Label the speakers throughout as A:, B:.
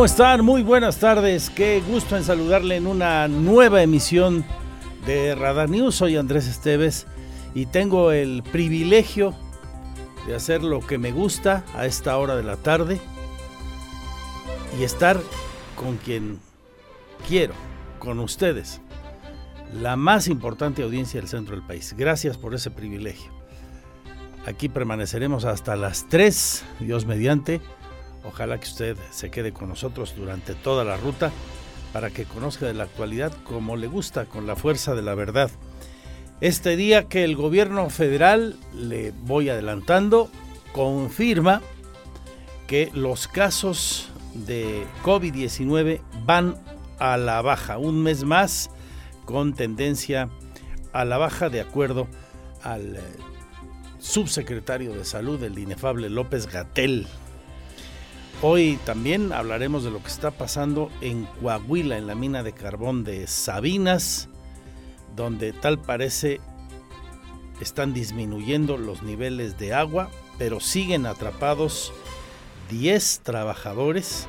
A: ¿Cómo están? Muy buenas tardes. Qué gusto en saludarle en una nueva emisión de Radar News. Soy Andrés Esteves y tengo el privilegio de hacer lo que me gusta a esta hora de la tarde y estar con quien quiero, con ustedes, la más importante audiencia del centro del país. Gracias por ese privilegio. Aquí permaneceremos hasta las 3, Dios mediante Ojalá que usted se quede con nosotros durante toda la ruta para que conozca de la actualidad como le gusta, con la fuerza de la verdad. Este día que el gobierno federal, le voy adelantando, confirma que los casos de COVID-19 van a la baja, un mes más con tendencia a la baja de acuerdo al eh, subsecretario de salud, el inefable López Gatel. Hoy también hablaremos de lo que está pasando en Coahuila, en la mina de carbón de Sabinas, donde tal parece están disminuyendo los niveles de agua, pero siguen atrapados 10 trabajadores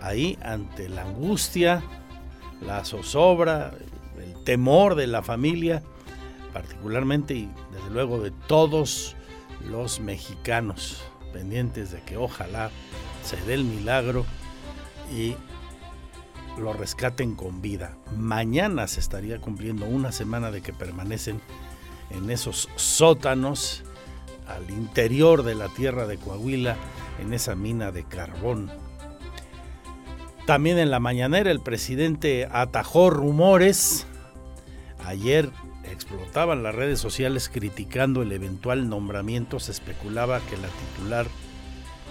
A: ahí ante la angustia, la zozobra, el temor de la familia, particularmente y desde luego de todos los mexicanos pendientes de que ojalá se dé el milagro y lo rescaten con vida. Mañana se estaría cumpliendo una semana de que permanecen en esos sótanos al interior de la tierra de Coahuila, en esa mina de carbón. También en la mañanera el presidente atajó rumores. Ayer explotaban las redes sociales criticando el eventual nombramiento. Se especulaba que la titular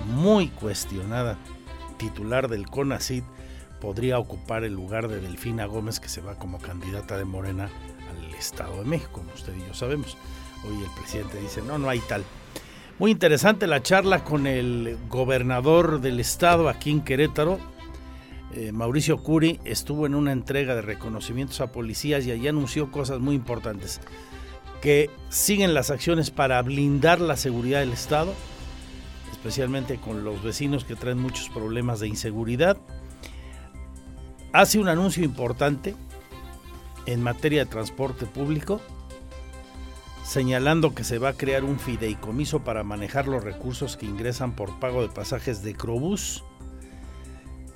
A: muy cuestionada titular del CONACID podría ocupar el lugar de Delfina Gómez que se va como candidata de Morena al Estado de México, como usted y yo sabemos. Hoy el presidente dice, no, no hay tal. Muy interesante la charla con el gobernador del estado aquí en Querétaro. Eh, Mauricio Curi estuvo en una entrega de reconocimientos a policías y allí anunció cosas muy importantes. Que siguen las acciones para blindar la seguridad del estado, especialmente con los vecinos que traen muchos problemas de inseguridad. Hace un anuncio importante en materia de transporte público, señalando que se va a crear un fideicomiso para manejar los recursos que ingresan por pago de pasajes de Crobús.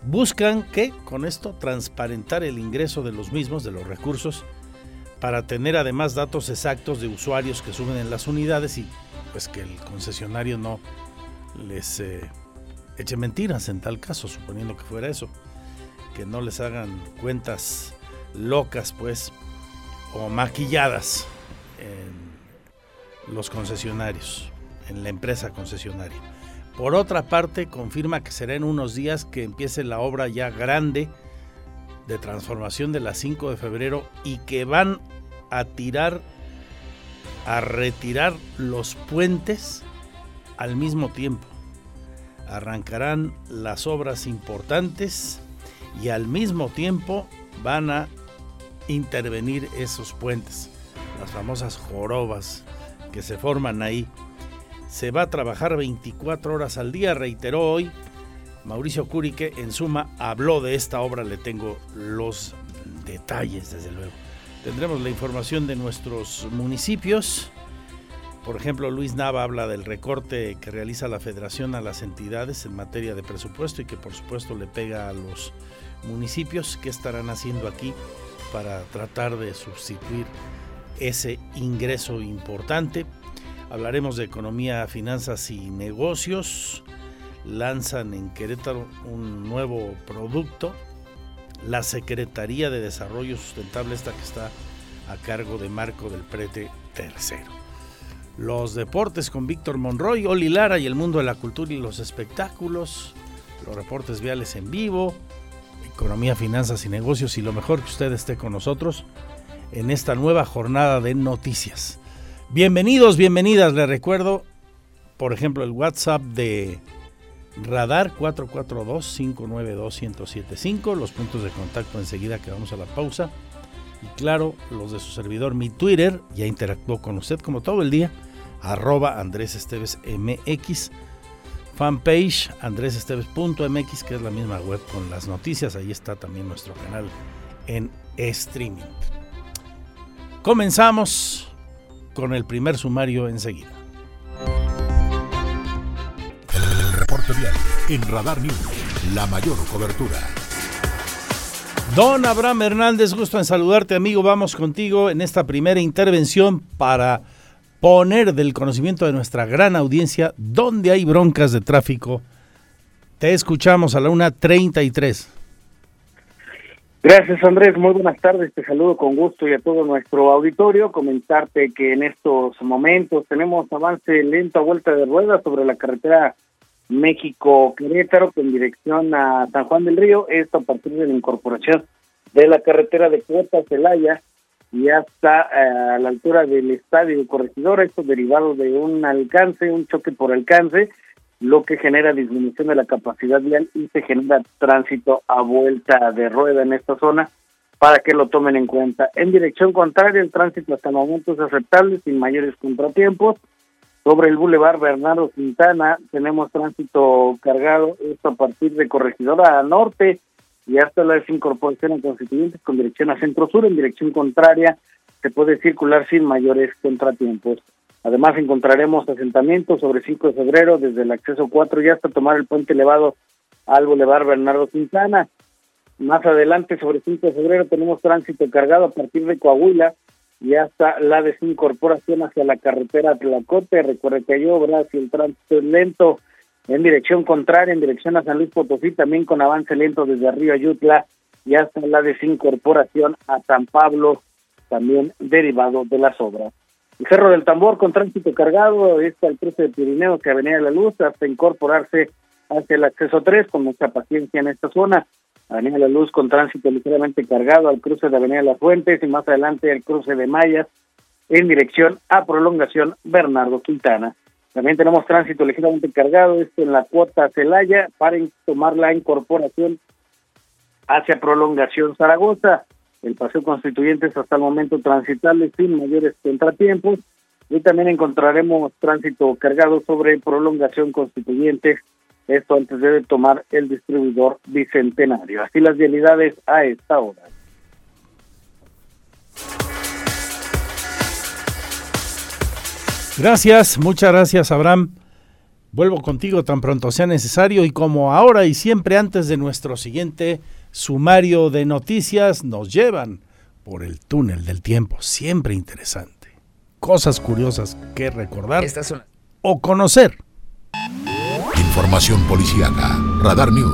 A: Buscan que con esto transparentar el ingreso de los mismos, de los recursos, para tener además datos exactos de usuarios que suben en las unidades y pues que el concesionario no les eh, eche mentiras en tal caso, suponiendo que fuera eso. Que no les hagan cuentas locas, pues, o maquilladas en los concesionarios, en la empresa concesionaria. Por otra parte, confirma que será en unos días que empiece la obra ya grande de transformación de la 5 de febrero y que van a tirar, a retirar los puentes al mismo tiempo. Arrancarán las obras importantes y al mismo tiempo van a intervenir esos puentes, las famosas jorobas que se forman ahí. Se va a trabajar 24 horas al día, reiteró hoy Mauricio Curique. En suma, habló de esta obra, le tengo los detalles, desde luego. Tendremos la información de nuestros municipios Por ejemplo, Luis Nava habla del recorte que realiza la federación a las entidades en materia de presupuesto y que por supuesto le pega a los municipios. ¿Qué estarán haciendo aquí para tratar de sustituir ese ingreso importante? Hablaremos de economía, finanzas y negocios. Lanzan en Querétaro un nuevo producto. La Secretaría de Desarrollo Sustentable, esta que está a cargo de Marco del Prete III los deportes con Víctor Monroy, Oli Lara y el mundo de la cultura y los espectáculos, los reportes viales en vivo, economía, finanzas y negocios y lo mejor que usted esté con nosotros en esta nueva jornada de noticias. Bienvenidos, bienvenidas, les recuerdo, por ejemplo, el WhatsApp de Radar 442-592-1075, los puntos de contacto enseguida que vamos a la pausa. Y claro, los de su servidor, mi Twitter, ya interactuó con usted como todo el día, arroba Andrés Esteves MX, fanpage andresesteves.mx, que es la misma web con las noticias, ahí está también nuestro canal en streaming. Comenzamos con el primer sumario enseguida.
B: El reporte vial en Radar News, la mayor cobertura.
A: Don Abraham Hernández, gusto en saludarte amigo. Vamos contigo en esta primera intervención para poner del conocimiento de nuestra gran audiencia dónde hay broncas de tráfico. Te escuchamos a la 1.33.
C: Gracias Andrés, muy buenas tardes, te saludo con gusto y a todo nuestro auditorio. Comentarte que en estos momentos tenemos avance lento a vuelta de rueda sobre la carretera México-Querétaro en dirección a San Juan del Río, esto a partir de la incorporación de la carretera de Cuota Celaya y hasta eh, a la altura del estadio Corregidor, esto derivado de un alcance, un choque por alcance, lo que genera disminución de la capacidad vial y se genera tránsito a vuelta de rueda en esta zona para que lo tomen en cuenta. En dirección contraria, el tránsito hasta el momento es aceptable, sin mayores contratiempos. Sobre el Boulevard Bernardo Quintana tenemos tránsito cargado, esto a partir de Corregidora a norte y hasta la desincorporación a Constituyentes con dirección a centro-sur, en dirección contraria se puede circular sin mayores contratiempos. Además encontraremos asentamientos sobre 5 de febrero desde el acceso 4 y hasta tomar el puente elevado al Boulevard Bernardo Quintana. Más adelante sobre 5 de febrero tenemos tránsito cargado a partir de Coahuila y hasta la desincorporación hacia la carretera Tlacote. Recuerde que hay obras y el tránsito es lento en dirección contraria, en dirección a San Luis Potosí, también con avance lento desde Río Ayutla y hasta la desincorporación a San Pablo, también derivado de las obras. El Cerro del Tambor con tránsito cargado, está el cruce de Pirineo que Avenida de la Luz hasta incorporarse hacia el acceso 3 con mucha paciencia en esta zona. Avenida La Luz con tránsito ligeramente cargado al cruce de Avenida Las Fuentes y más adelante el cruce de Mayas en dirección a prolongación Bernardo Quintana. También tenemos tránsito ligeramente cargado, esto en la cuota Celaya para tomar la incorporación hacia prolongación Zaragoza. El paseo constituyente es hasta el momento transitable sin mayores contratiempos. Y también encontraremos tránsito cargado sobre prolongación constituyente esto antes de tomar el distribuidor bicentenario. Así las vialidades a esta hora.
A: Gracias, muchas gracias Abraham. Vuelvo contigo tan pronto sea necesario y como ahora y siempre antes de nuestro siguiente sumario de noticias nos llevan por el túnel del tiempo, siempre interesante. Cosas curiosas que recordar o conocer.
B: Información policíaca. Radar News.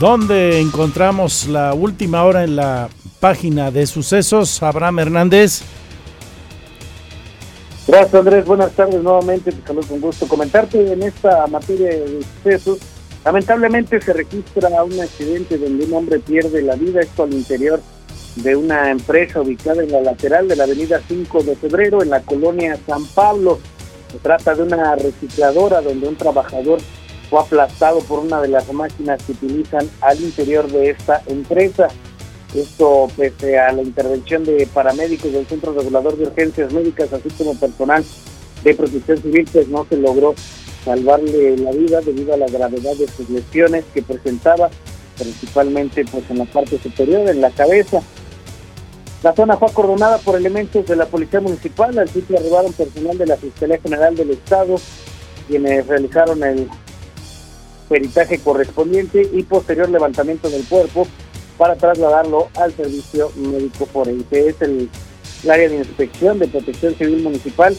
A: ¿Dónde encontramos la última hora en la página de sucesos? Abraham Hernández.
C: Gracias Andrés, buenas tardes nuevamente, te saludo con gusto. Comentarte en esta materia de sucesos, lamentablemente se registra un accidente donde un hombre pierde la vida, esto al interior de una empresa ubicada en la lateral de la avenida 5 de febrero en la colonia San Pablo. Se trata de una recicladora donde un trabajador fue aplastado por una de las máquinas que utilizan al interior de esta empresa. Esto pese a la intervención de paramédicos del Centro Regulador de Urgencias Médicas, así como personal de protección civil, pues no se logró salvarle la vida debido a la gravedad de sus lesiones que presentaba, principalmente pues en la parte superior, en la cabeza. La zona fue acordonada por elementos de la Policía Municipal. Al sitio arribaron personal de la Fiscalía General del Estado, quienes realizaron el peritaje correspondiente y posterior levantamiento del cuerpo para trasladarlo al servicio médico forense. Es el, área de inspección de protección civil municipal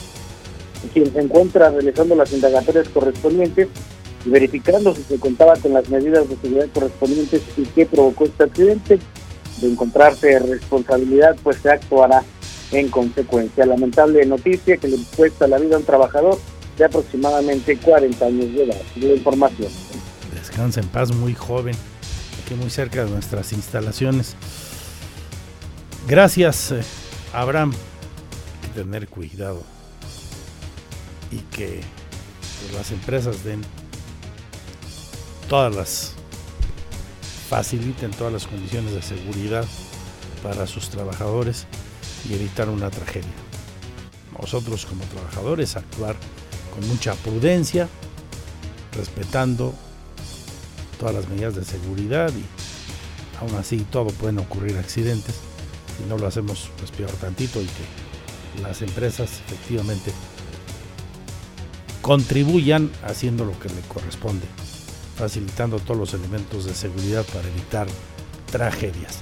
C: quien se encuentra realizando las indagatorias correspondientes y verificando si se contaba con las medidas de seguridad correspondientes y qué provocó este accidente. De encontrarse responsabilidad, pues se actuará en consecuencia. Lamentable noticia que le cuesta la vida a un trabajador de aproximadamente 40 años de edad. De información.
A: Descansa en paz, muy joven, aquí muy cerca de nuestras instalaciones. Gracias, eh, Abraham. Hay tener cuidado y que las empresas den todas las faciliten todas las condiciones de seguridad para sus trabajadores y evitar una tragedia. Nosotros como trabajadores actuar con mucha prudencia, respetando todas las medidas de seguridad y aún así todo pueden ocurrir accidentes. Si no lo hacemos, pues peor tantito y que las empresas efectivamente contribuyan haciendo lo que le corresponde, facilitando todos los elementos de seguridad para evitar tragedias.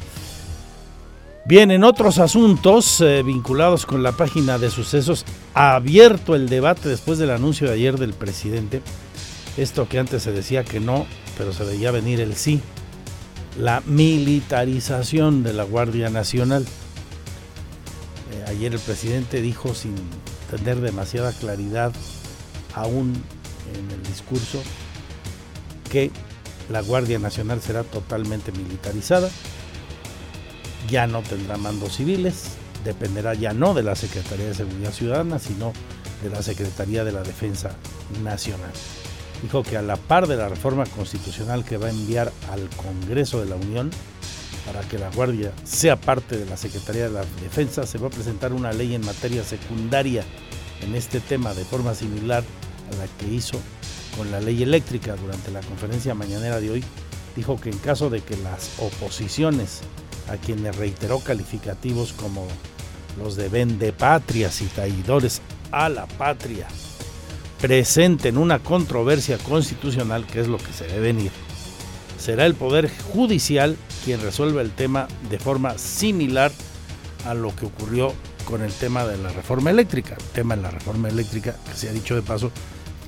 A: Bien, en otros asuntos eh, vinculados con la página de sucesos, ha abierto el debate después del anuncio de ayer del presidente. Esto que antes se decía que no, pero se veía venir el sí. La militarización de la Guardia Nacional. Eh, ayer el presidente dijo sin tener demasiada claridad aún en el discurso que la Guardia Nacional será totalmente militarizada, ya no tendrá mandos civiles, dependerá ya no de la Secretaría de Seguridad Ciudadana, sino de la Secretaría de la Defensa Nacional. Dijo que a la par de la reforma constitucional que va a enviar al Congreso de la Unión, para que la Guardia sea parte de la Secretaría de la Defensa, se va a presentar una ley en materia secundaria en este tema de forma similar a la que hizo con la ley eléctrica durante la conferencia mañanera de hoy, dijo que en caso de que las oposiciones, a quienes reiteró calificativos como los de vendepatrias y traidores a la patria, presenten una controversia constitucional, que es lo que se debe venir, será el Poder Judicial quien resuelva el tema de forma similar a lo que ocurrió con el tema de la reforma eléctrica. El tema de la reforma eléctrica, que se ha dicho de paso,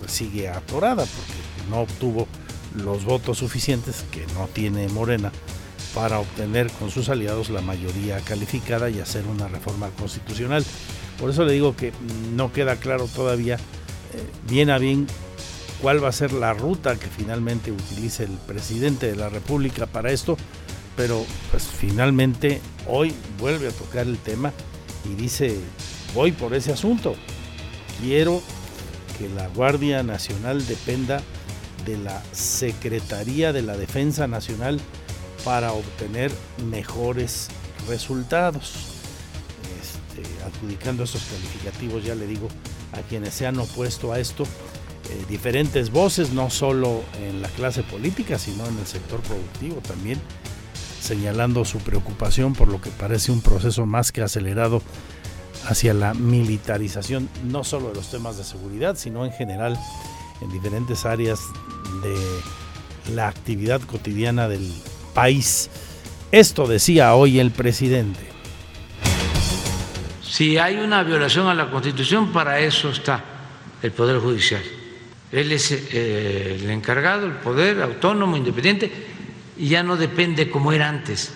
A: sigue atorada porque no obtuvo los votos suficientes que no tiene Morena para obtener con sus aliados la mayoría calificada y hacer una reforma constitucional. Por eso le digo que no queda claro todavía eh, bien a bien cuál va a ser la ruta que finalmente utilice el presidente de la República para esto, pero pues finalmente hoy vuelve a tocar el tema y dice, voy por ese asunto, quiero que la Guardia Nacional dependa de la Secretaría de la Defensa Nacional para obtener mejores resultados. Este, adjudicando esos calificativos, ya le digo, a quienes se han opuesto a esto, eh, diferentes voces, no solo en la clase política, sino en el sector productivo también, señalando su preocupación por lo que parece un proceso más que acelerado hacia la militarización no solo de los temas de seguridad, sino en general en diferentes áreas de la actividad cotidiana del país. Esto decía hoy el presidente.
D: Si hay una violación a la Constitución, para eso está el Poder Judicial. Él es eh, el encargado, el poder autónomo, independiente, y ya no depende como era antes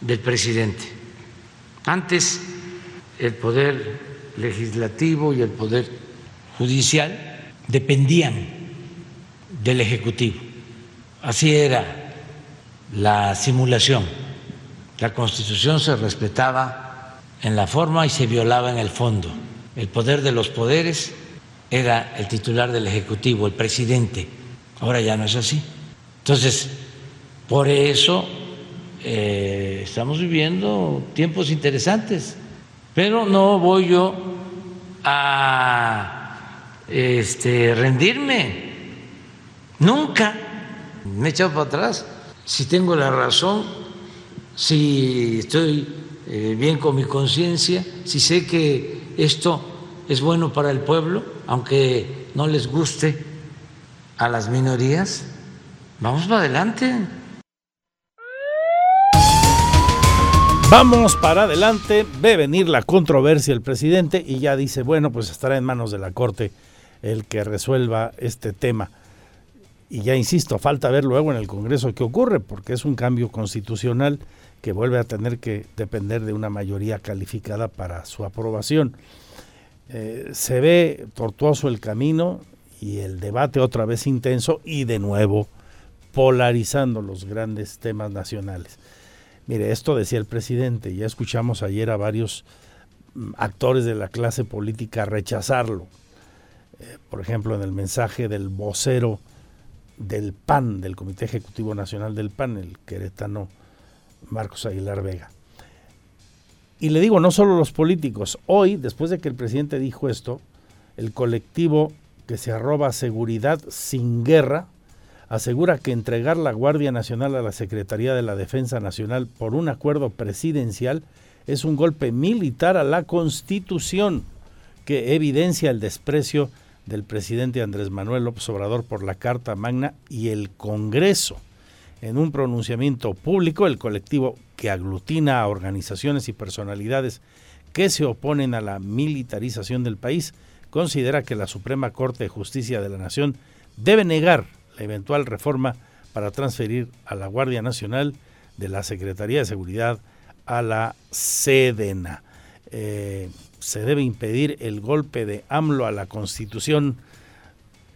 D: del presidente. Antes el poder legislativo y el poder judicial dependían del Ejecutivo. Así era la simulación. La Constitución se respetaba en la forma y se violaba en el fondo. El poder de los poderes era el titular del Ejecutivo, el presidente. Ahora ya no es así. Entonces, por eso eh, estamos viviendo tiempos interesantes pero no voy yo a este, rendirme. Nunca me he echado para atrás. Si tengo la razón, si estoy eh, bien con mi conciencia, si sé que esto es bueno para el pueblo, aunque no les guste a las minorías, vamos para adelante.
A: Vamos para adelante, ve venir la controversia el presidente y ya dice, bueno, pues estará en manos de la Corte el que resuelva este tema. Y ya insisto, falta ver luego en el Congreso qué ocurre, porque es un cambio constitucional que vuelve a tener que depender de una mayoría calificada para su aprobación. Eh, se ve tortuoso el camino y el debate otra vez intenso y de nuevo polarizando los grandes temas nacionales. Mire, esto decía el presidente, ya escuchamos ayer a varios mm, actores de la clase política rechazarlo. Eh, por ejemplo, en el mensaje del vocero del PAN, del Comité Ejecutivo Nacional del PAN, el queretano Marcos Aguilar Vega. Y le digo, no solo los políticos, hoy, después de que el presidente dijo esto, el colectivo que se arroba seguridad sin guerra, asegura que entregar la Guardia Nacional a la Secretaría de la Defensa Nacional por un acuerdo presidencial es un golpe militar a la Constitución que evidencia el desprecio del presidente Andrés Manuel López Obrador por la Carta Magna y el Congreso. En un pronunciamiento público, el colectivo que aglutina a organizaciones y personalidades que se oponen a la militarización del país considera que la Suprema Corte de Justicia de la Nación debe negar eventual reforma para transferir a la Guardia Nacional de la Secretaría de Seguridad a la Sedena. Eh, se debe impedir el golpe de AMLO a la Constitución,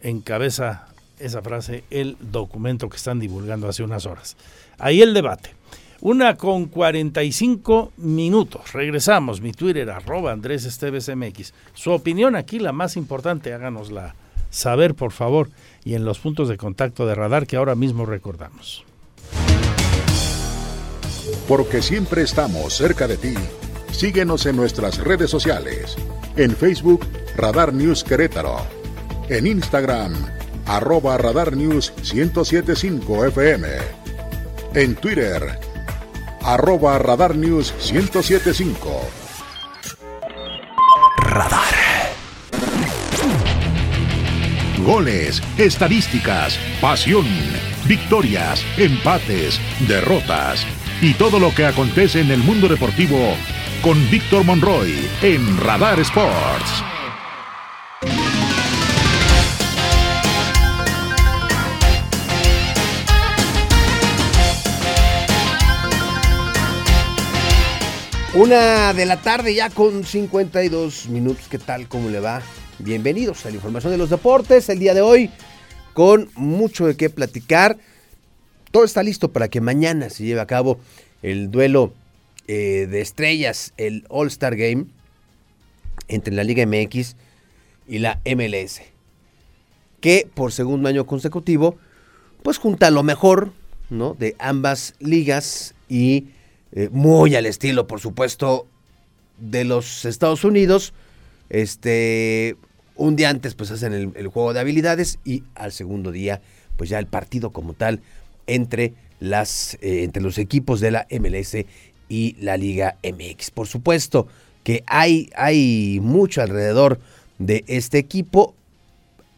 A: encabeza esa frase el documento que están divulgando hace unas horas. Ahí el debate. Una con 45 minutos. Regresamos. Mi Twitter, arroba Andrés Esteves MX. Su opinión aquí, la más importante, háganosla saber, por favor, y en los puntos de contacto de radar que ahora mismo recordamos.
B: Porque siempre estamos cerca de ti. Síguenos en nuestras redes sociales. En Facebook, Radar News Querétaro. En Instagram, arroba Radar News 1075 FM. En Twitter, arroba Radar News 1075. Radar. Goles, estadísticas, pasión, victorias, empates, derrotas y todo lo que acontece en el mundo deportivo con Víctor Monroy en Radar Sports.
E: Una de la tarde ya con 52 minutos. ¿Qué tal? ¿Cómo le va? Bienvenidos a la información de los deportes. El día de hoy con mucho de qué platicar. Todo está listo para que mañana se lleve a cabo el duelo eh, de estrellas, el All Star Game entre la Liga MX y la MLS. Que por segundo año consecutivo, pues junta lo mejor ¿no? de ambas ligas y eh, muy al estilo, por supuesto, de los Estados Unidos. Este, un día antes, pues hacen el, juego de habilidades y al segundo día, pues ya el partido como tal entre las, eh, entre los equipos de la MLS y la Liga MX. Por supuesto que hay, hay mucho alrededor de este equipo.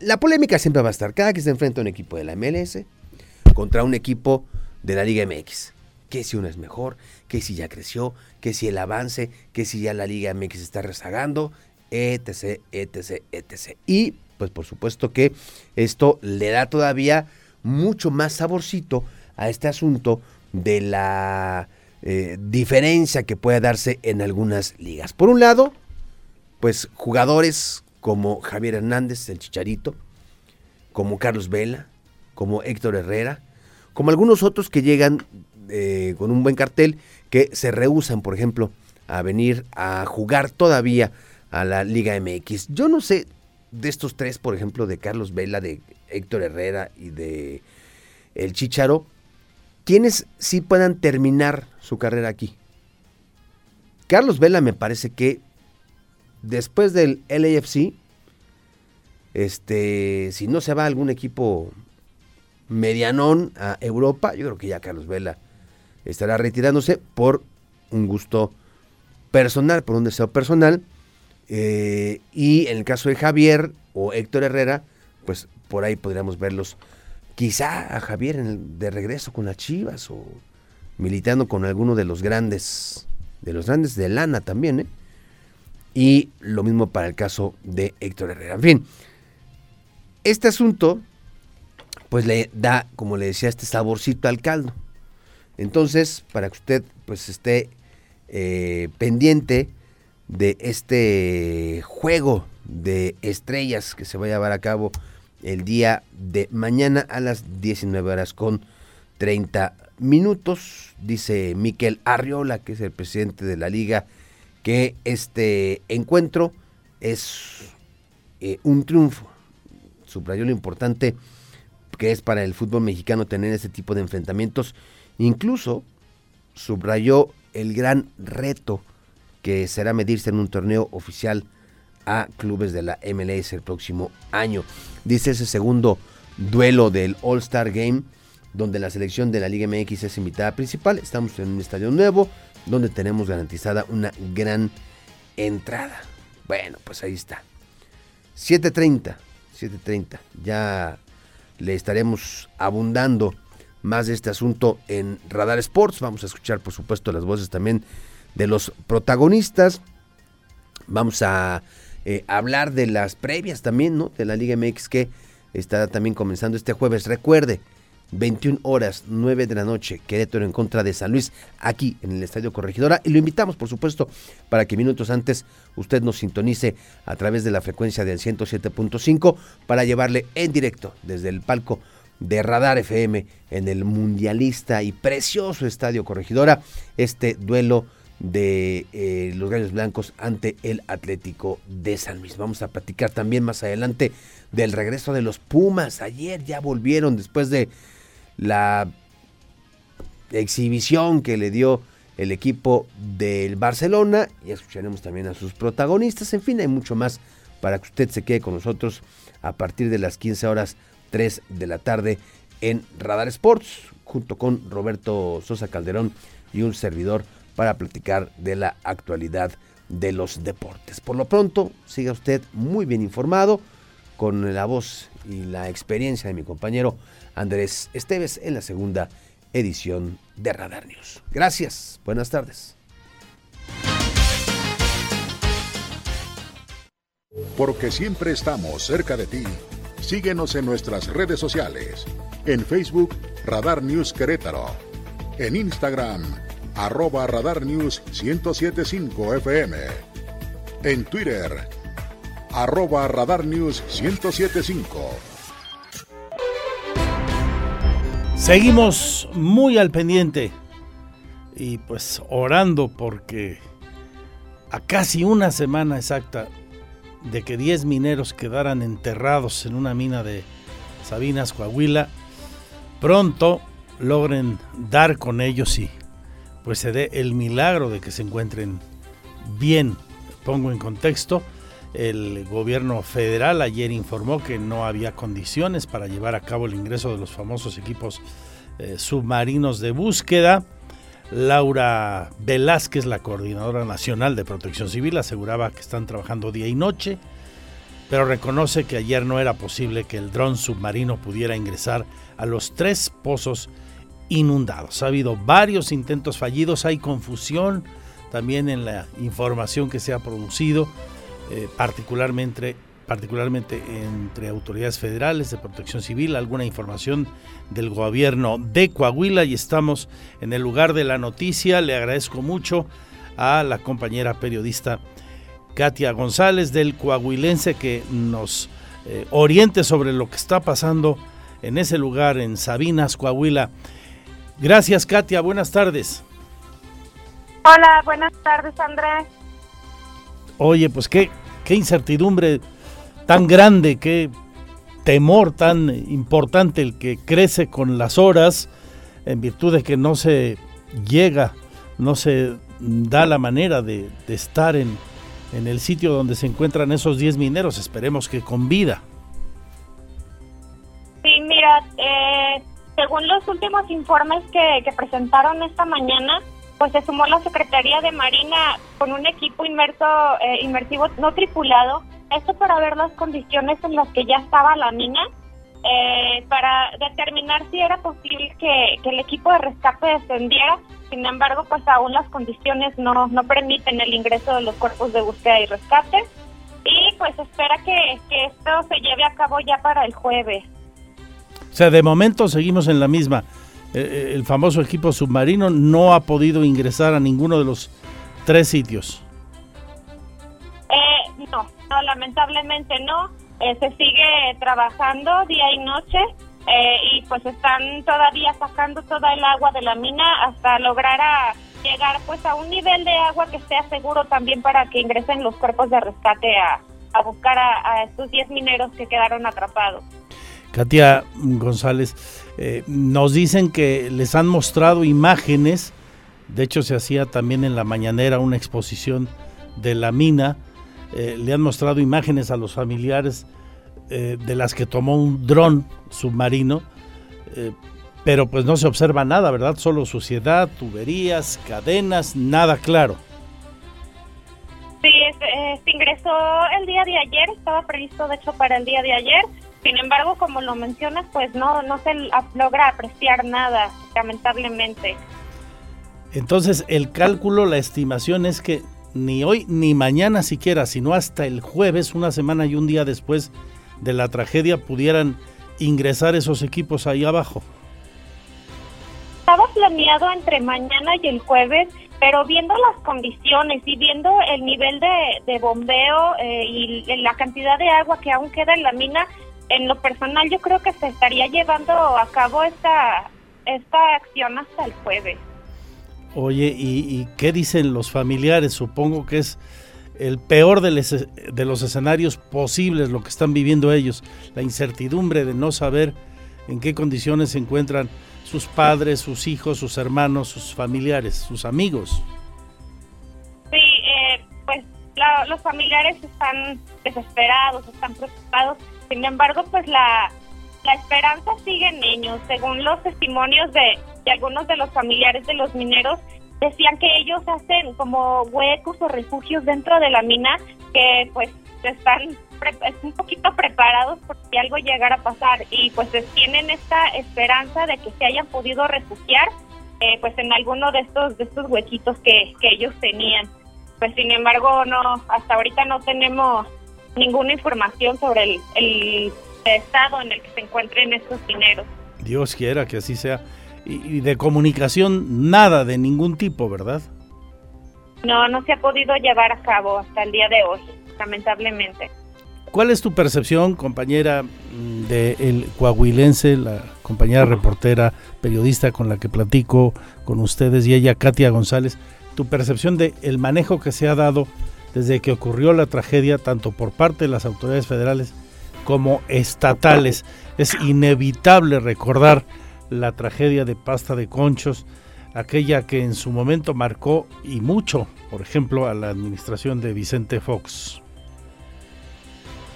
E: La polémica siempre va a estar. Cada que se enfrenta un equipo de la MLS contra un equipo de la Liga MX que si uno es mejor, que si ya creció, que si el avance, que si ya la Liga MX está rezagando, etc, etc, etc. Y pues por supuesto que esto le da todavía mucho más saborcito a este asunto de la eh, diferencia que puede darse en algunas ligas. Por un lado, pues jugadores como Javier Hernández, el Chicharito, como Carlos Vela, como Héctor Herrera, como algunos otros que llegan eh, con un buen cartel que se rehusan, por ejemplo, a venir a jugar todavía a la Liga MX. Yo no sé de estos tres, por ejemplo, de Carlos Vela, de Héctor Herrera y de El Chicharo, quienes sí puedan terminar su carrera aquí. Carlos Vela me parece que después del LAFC, este, si no se va a algún equipo medianón a Europa, yo creo que ya Carlos Vela estará retirándose por un gusto personal, por un deseo personal. Eh, y en el caso de Javier o Héctor Herrera, pues por ahí podríamos verlos quizá a Javier de regreso con las Chivas o militando con alguno de los grandes, de los grandes de lana también, ¿eh? Y lo mismo para el caso de Héctor Herrera. En fin, este asunto, pues le da, como le decía, este saborcito al caldo. Entonces, para que usted pues esté eh, pendiente de este juego de estrellas que se va a llevar a cabo el día de mañana a las 19 horas con 30 minutos. Dice Miquel Arriola, que es el presidente de la liga, que este encuentro es eh, un triunfo. Subrayó lo importante que es para el fútbol mexicano tener ese tipo de enfrentamientos. Incluso subrayó el gran reto que será medirse en un torneo oficial a clubes de la MLS el próximo año. Dice ese segundo duelo del All Star Game, donde la selección de la Liga MX es invitada principal. Estamos en un estadio nuevo, donde tenemos garantizada una gran entrada. Bueno, pues ahí está. 7.30, 7.30. Ya le estaremos abundando más de este asunto en Radar Sports. Vamos a escuchar, por supuesto, las voces también de los protagonistas. Vamos a eh, hablar de las previas también, ¿no? De la Liga MX que está también comenzando este jueves. Recuerde, 21 horas, 9 de la noche, Querétaro en contra de San Luis, aquí en el Estadio Corregidora. Y lo invitamos, por supuesto, para que minutos antes usted nos sintonice a través de la frecuencia del 107.5 para llevarle en directo desde el palco de Radar FM en el mundialista y precioso Estadio Corregidora este duelo de eh, los Gallos Blancos ante el Atlético de San Luis. Vamos a platicar también más adelante del regreso de los Pumas. Ayer ya volvieron después de la exhibición que le dio el equipo del Barcelona y escucharemos también a sus protagonistas. En fin, hay mucho más para que usted se quede con nosotros a partir de las 15 horas 3 de la tarde en Radar Sports junto con Roberto Sosa Calderón y un servidor para platicar de la actualidad de los deportes. Por lo pronto, siga usted muy bien informado con la voz y la experiencia de mi compañero Andrés Esteves en la segunda edición de Radar News. Gracias, buenas tardes.
B: Porque siempre estamos cerca de ti. Síguenos en nuestras redes sociales. En Facebook, Radar News Querétaro. En Instagram, arroba Radar News 1075 FM. En Twitter, arroba Radar News 1075.
A: Seguimos muy al pendiente y pues orando porque a casi una semana exacta de que 10 mineros quedaran enterrados en una mina de Sabinas, Coahuila, pronto logren dar con ellos y pues se dé el milagro de que se encuentren bien. Pongo en contexto, el gobierno federal ayer informó que no había condiciones para llevar a cabo el ingreso de los famosos equipos eh, submarinos de búsqueda. Laura Velázquez, la coordinadora nacional de protección civil, aseguraba que están trabajando día y noche, pero reconoce que ayer no era posible que el dron submarino pudiera ingresar a los tres pozos inundados. Ha habido varios intentos fallidos, hay confusión también en la información que se ha producido, eh, particularmente, particularmente entre autoridades federales de protección civil, alguna información del gobierno de Coahuila y estamos en el lugar de la noticia. Le agradezco mucho a la compañera periodista Katia González del Coahuilense que nos eh, oriente sobre lo que está pasando en ese lugar, en Sabinas, Coahuila. Gracias, Katia. Buenas tardes.
F: Hola, buenas tardes, Andrés.
A: Oye, pues qué, qué incertidumbre tan grande, qué temor tan importante el que crece con las horas en virtud de que no se llega, no se da la manera de, estar en, en, el sitio donde se encuentran esos 10 mineros. Esperemos que con vida.
F: Sí, mira, eh, según los últimos informes que, presentaron esta mañana, pues se sumó la Secretaría de Marina con un equipo inmerso, eh, inmersivo no tripulado, esto para ver las condiciones en las que ya estaba la mina, eh, para determinar si era posible que, que, el equipo de rescate descendiera. Sin embargo, pues aún las condiciones no, no permiten el ingreso de los cuerpos de búsqueda y rescate. Y pues espera que, que esto se lleve a cabo ya para el jueves.
A: O sea, de momento seguimos en la misma. Eh, eh, el famoso equipo submarino no ha podido ingresar a ninguno de los tres sitios.
F: Eh, no, no, lamentablemente no. se sigue trabajando día y noche y pues están todavía sacando toda el agua de la mina hasta lograr a llegar pues a un nivel de agua que sea seguro también para que ingresen los cuerpos de rescate a, a buscar a, estos 10 mineros que quedaron atrapados.
A: Katia González, eh, nos dicen que les han mostrado imágenes, de hecho se hacía también en la mañanera una exposición de la mina, eh, le han mostrado imágenes a los familiares eh, de las que tomó un dron submarino, pero pues no se observa nada, ¿verdad? Solo suciedad, tuberías, cadenas, nada claro.
F: Sí, se ingresó el día de ayer, estaba previsto de hecho para el día de ayer, sin embargo, como lo mencionas, pues no, no se logra apreciar nada, lamentablemente.
A: Entonces, el cálculo, la estimación es que ni hoy ni mañana siquiera, sino hasta el jueves, una semana y un día después de la tragedia, pudieran ingresar esos equipos ahí abajo.
F: Estaba planeado entre mañana y el jueves, pero viendo las condiciones y viendo el nivel de, bombeo eh, y la cantidad de agua que aún queda en la mina, en lo personal yo creo que se estaría llevando a cabo esta, esta acción hasta el jueves.
A: Oye, ¿y, qué dicen los familiares? Supongo que es el peor de, de los escenarios posibles lo que están viviendo ellos, la incertidumbre de no saber en qué condiciones se encuentran sus padres, sus hijos, sus hermanos, sus familiares, sus amigos.
F: Sí, eh, pues los familiares están desesperados, están preocupados sin embargo, pues la, la esperanza sigue en ellos. Según los testimonios de, algunos de los familiares de los mineros, decían que ellos hacen como huecos o refugios dentro de la mina que pues están un poquito preparados por si algo llegara a pasar y pues tienen esta esperanza de que se hayan podido refugiar eh, pues en alguno de estos de estos huequitos que, que ellos tenían pues sin embargo no hasta ahorita no tenemos ninguna información sobre el, estado en el que se encuentren estos dineros.
A: Dios quiera que así sea. Y, de comunicación, nada de ningún tipo, ¿verdad?
F: No, no se ha podido llevar a cabo hasta el día de hoy, lamentablemente.
A: ¿Cuál es tu percepción, compañera mm, de el coahuilense, la compañera reportera, periodista con la que platico con ustedes y ella, Katia González, tu percepción de el manejo que se ha dado desde que ocurrió la tragedia, tanto por parte de las autoridades federales como estatales. Es inevitable recordar la tragedia de pasta de conchos, aquella que en su momento marcó y mucho, por ejemplo, a la administración de Vicente Fox.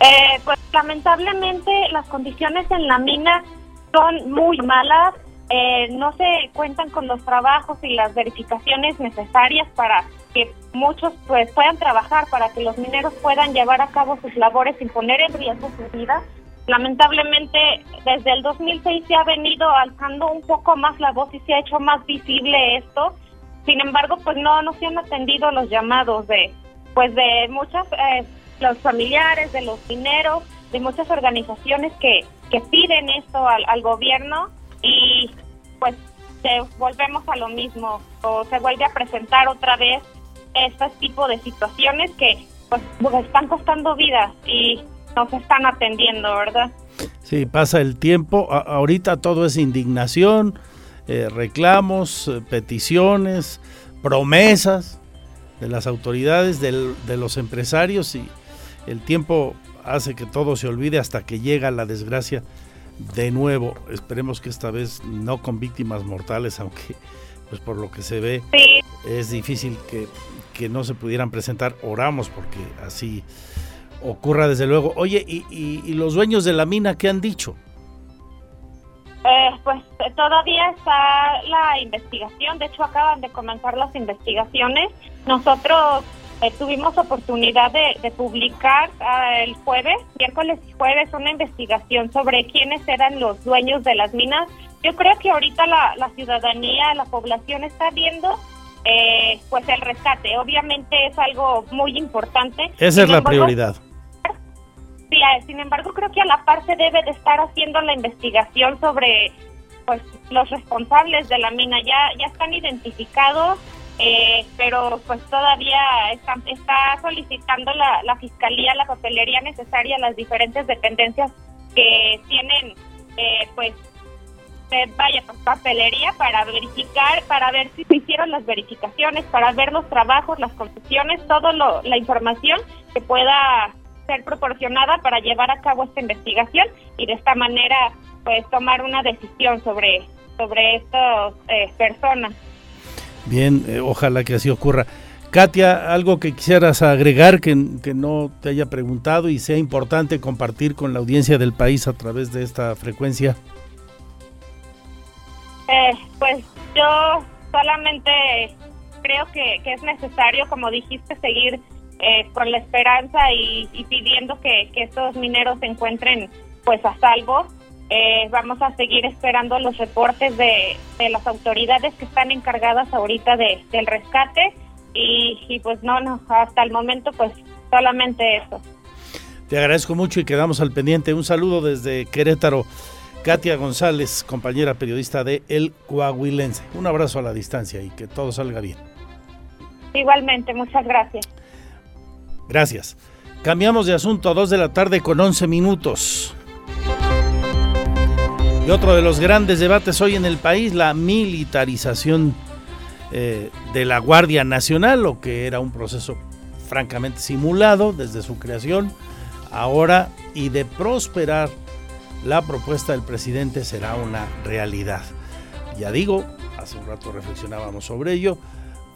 F: Eh, pues lamentablemente las condiciones en la mina son muy malas, eh, no se cuentan con los trabajos y las verificaciones necesarias para que muchos pues puedan trabajar para que los mineros puedan llevar a cabo sus labores sin poner en riesgo su vida. Lamentablemente desde el 2006 se ha venido alzando un poco más la voz y se ha hecho más visible esto. Sin embargo, pues no no se han atendido los llamados de pues de muchas eh, los familiares, de los mineros, de muchas organizaciones que, que piden esto al, al gobierno y pues volvemos a lo mismo o se vuelve a presentar otra vez este tipo de situaciones que pues, pues, están costando vidas y nos están atendiendo, ¿verdad?
A: Sí, pasa el tiempo, ahorita todo es indignación, eh, reclamos, eh, peticiones, promesas de las autoridades, de los empresarios y el tiempo hace que todo se olvide hasta que llega la desgracia de nuevo. Esperemos que esta vez no con víctimas mortales, aunque pues por lo que se ve es difícil que que no se pudieran presentar, oramos porque así ocurra desde luego. Oye, ¿y, los dueños de la mina qué han dicho?
F: Eh, pues todavía está la investigación, de hecho acaban de comenzar las investigaciones. Nosotros eh, tuvimos oportunidad de, publicar ah, el jueves, miércoles y jueves, una investigación sobre quiénes eran los dueños de las minas. Yo creo que ahorita la ciudadanía, la población está viendo eh, pues el rescate. Obviamente es algo muy importante.
A: Esa es la prioridad.
F: Sí, sin embargo creo que a la par se debe de estar haciendo la investigación sobre pues los responsables de la mina. Ya, ya están identificados eh, pero pues todavía está, está solicitando la, la, fiscalía la papelería necesaria a las diferentes dependencias que tienen eh, pues vaya pues, papelería para verificar para ver si se hicieron las verificaciones para ver los trabajos las concesiones toda la información que pueda ser proporcionada para llevar a cabo esta investigación y de esta manera pues tomar una decisión sobre sobre estas eh, personas
A: Bien, eh, ojalá que así ocurra. Katia, algo que quisieras agregar que, no te haya preguntado y sea importante compartir con la audiencia del país a través de esta frecuencia.
F: Eh, pues yo solamente creo que, es necesario, como dijiste, seguir eh, con la esperanza y, pidiendo que, estos mineros se encuentren pues a salvo eh, vamos a seguir esperando los reportes de, las autoridades que están encargadas ahorita de, del rescate y, pues no, no, hasta el momento pues solamente eso.
A: Te agradezco mucho y quedamos al pendiente. Un saludo desde Querétaro. Katia González, compañera periodista de El Coahuilense. Un abrazo a la distancia y que todo salga bien.
F: Igualmente, muchas gracias.
A: Gracias. Cambiamos de asunto a 2 de la tarde con 11 minutos. Y otro de los grandes debates hoy en el país, la militarización eh, de la Guardia Nacional, lo que era un proceso francamente simulado desde su creación, ahora y de prosperar, la propuesta del presidente será una realidad. Ya digo, hace un rato reflexionábamos sobre ello,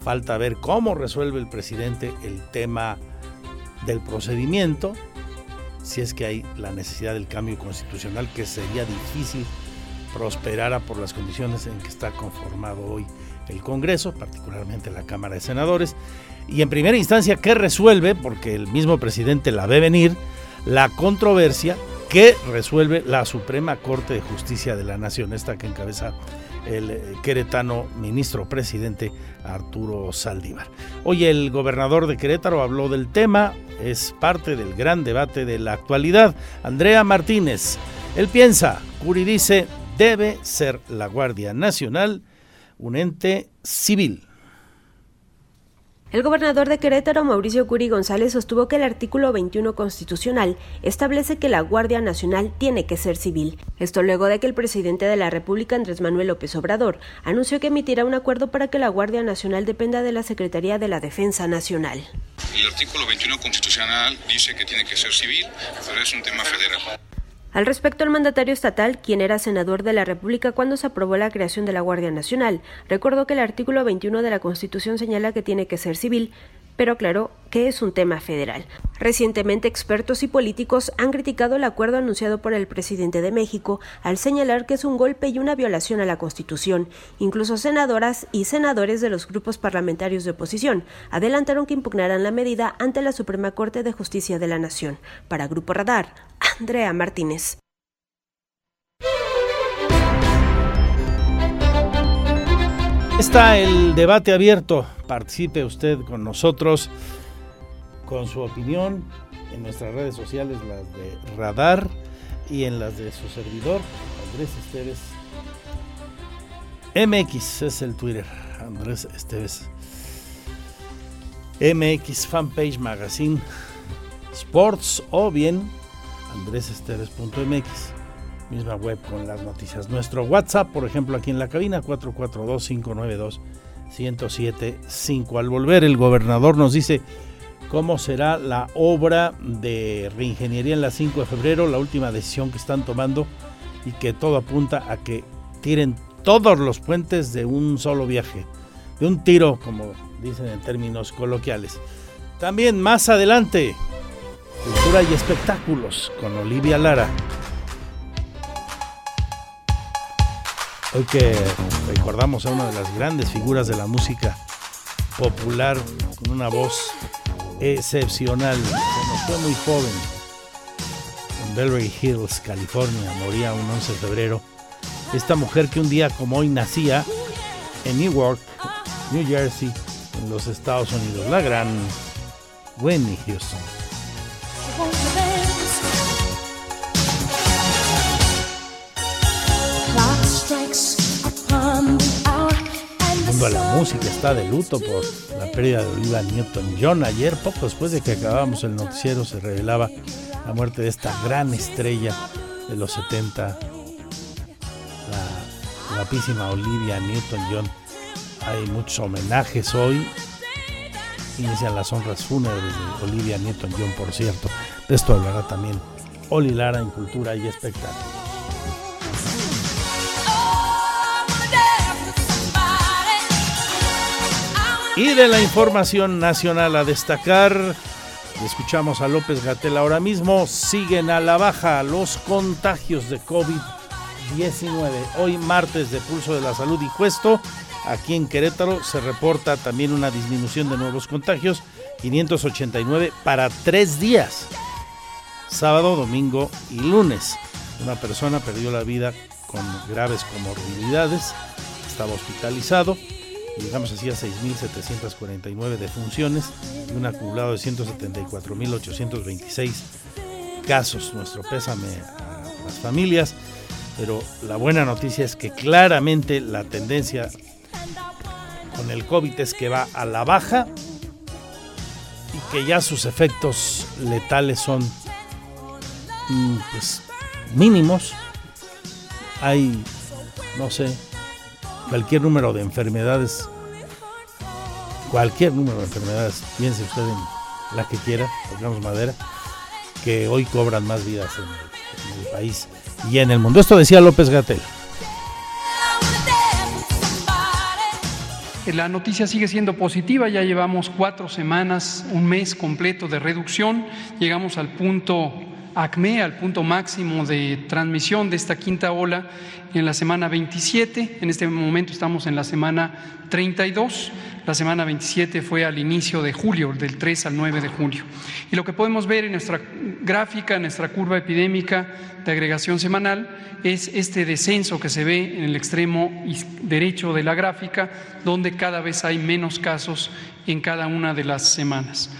A: falta ver cómo resuelve el presidente el tema del procedimiento, si es que hay la necesidad del cambio constitucional, que sería difícil prosperara por las condiciones en que está conformado hoy el Congreso, particularmente la Cámara de Senadores, y en primera instancia, ¿qué resuelve? Porque el mismo presidente la ve venir, la controversia que resuelve la Suprema Corte de Justicia de la Nación, esta que encabeza el eh, queretano ministro presidente Arturo Saldívar. Hoy el gobernador de Querétaro habló del tema, es parte del gran debate de la actualidad. Andrea Martínez, él piensa, Curi dice, debe ser la Guardia Nacional un ente civil.
G: El gobernador de Querétaro, Mauricio Curi González, sostuvo que el artículo 21 constitucional establece que la Guardia Nacional tiene que ser civil. Esto luego de que el presidente de la República, Andrés Manuel López Obrador, anunció que emitirá un acuerdo para que la Guardia Nacional dependa de la Secretaría de la Defensa Nacional.
H: El artículo 21 constitucional dice que tiene que ser civil, pero es un tema federal.
G: Al respecto, el mandatario estatal, quien era senador de la República cuando se aprobó la creación de la Guardia Nacional, recordó que el artículo 21 de la Constitución señala que tiene que ser civil, pero aclaró que es un tema federal. Recientemente, expertos y políticos han criticado el acuerdo anunciado por el presidente de México al señalar que es un golpe y una violación a la Constitución. Incluso senadoras y senadores de los grupos parlamentarios de oposición adelantaron que impugnarán la medida ante la Suprema Corte de Justicia de la Nación. Para Grupo Radar, Andrea Martínez.
A: Está el debate abierto. Participe usted con nosotros con su opinión en nuestras redes sociales, las de Radar y en las de su servidor, Andrés Esteves. MX es el Twitter, Andrés Esteves. MX Fanpage Magazine Sports o bien andresesteves.mx misma web con las noticias. Nuestro WhatsApp, por ejemplo, aquí en la cabina, 442-592-1075. Al volver, el gobernador nos dice cómo será la obra de reingeniería en la 5 de febrero, la última decisión que están tomando y que todo apunta a que tiren todos los puentes de un solo viaje, de un tiro, como dicen en términos coloquiales. También más adelante, cultura y espectáculos con Olivia Lara. Hoy que recordamos a una de las grandes figuras de la música popular con una voz excepcional, fue muy joven en Beverly Hills, California, moría un 11 de febrero. Esta mujer que un día como hoy nacía en Newark, New Jersey, en los Estados Unidos, la gran Whitney Houston. Mundo la música está de luto por la pérdida de Olivia Newton-John. Ayer, poco después de que acabamos el noticiero, se revelaba la muerte de esta gran estrella de los 70, la guapísima Olivia Newton-John. Hay muchos homenajes hoy. Inician las honras fúnebres de Olivia Newton-John, por cierto. De esto hablará también Oli Lara en Cultura y Espectáculo. Y de la información nacional a destacar, escuchamos a López Gatel ahora mismo, siguen a la baja los contagios de COVID-19. Hoy martes de Pulso de la Salud y Cuesto, aquí en Querétaro se reporta también una disminución de nuevos contagios, 589 para tres días, sábado, domingo y lunes. Una persona perdió la vida con graves comorbilidades, estaba hospitalizado llegamos así a 6.749 defunciones y un acumulado de 174.826 casos. Nuestro pésame a las familias, pero la buena noticia es que claramente la tendencia con el COVID es que va a la baja y que ya sus efectos letales son mm, pues, mínimos. Hay, no sé, cualquier número de enfermedades, cualquier número de enfermedades, piense usted en la que quiera, pongamos madera, que hoy cobran más vidas en el, en el país y en el mundo. Esto decía López Gatel.
I: La noticia sigue siendo positiva, ya llevamos cuatro semanas, un mes completo de reducción, llegamos al punto ACME, al punto máximo de transmisión de esta quinta ola en la semana 27. En este momento estamos en la semana 32. La semana 27 fue al inicio de julio, del 3 al 9 de julio. Y lo que podemos ver en nuestra gráfica, en nuestra curva epidémica de agregación semanal, es este descenso que se ve en el extremo derecho de la gráfica, donde cada vez hay menos casos en cada una de las semanas.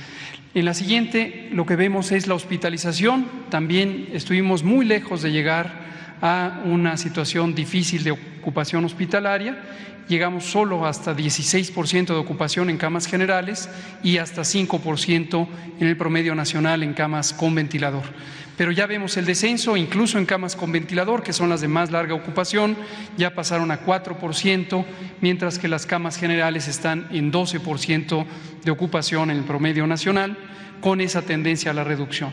I: En la siguiente lo que vemos es la hospitalización. También estuvimos muy lejos de llegar a una situación difícil de ocupación hospitalaria. Llegamos solo hasta 16% de ocupación en camas generales y hasta 5% en el promedio nacional en camas con ventilador pero ya vemos el descenso, incluso en camas con ventilador, que son las de más larga ocupación, ya pasaron a 4%, mientras que las camas generales están en 12% de ocupación en el promedio nacional, con esa tendencia a la reducción.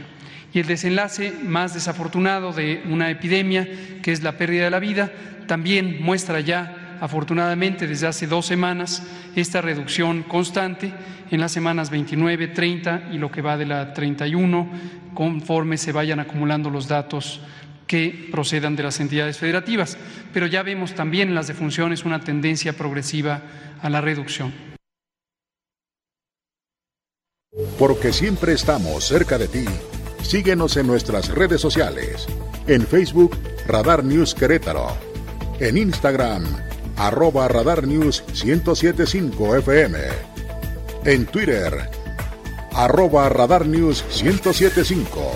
I: Y el desenlace más desafortunado de una epidemia, que es la pérdida de la vida, también muestra ya afortunadamente desde hace dos semanas esta reducción constante en las semanas 29, 30 y lo que va de la 31, conforme se vayan acumulando los datos que procedan de las entidades federativas. Pero ya vemos también en las defunciones una tendencia progresiva a la reducción.
B: Porque siempre estamos cerca de ti. Síguenos en nuestras redes sociales. En Facebook, Radar News Querétaro. En Instagram, arroba Radar News 1075 FM. En Twitter, arroba Radar News 1075.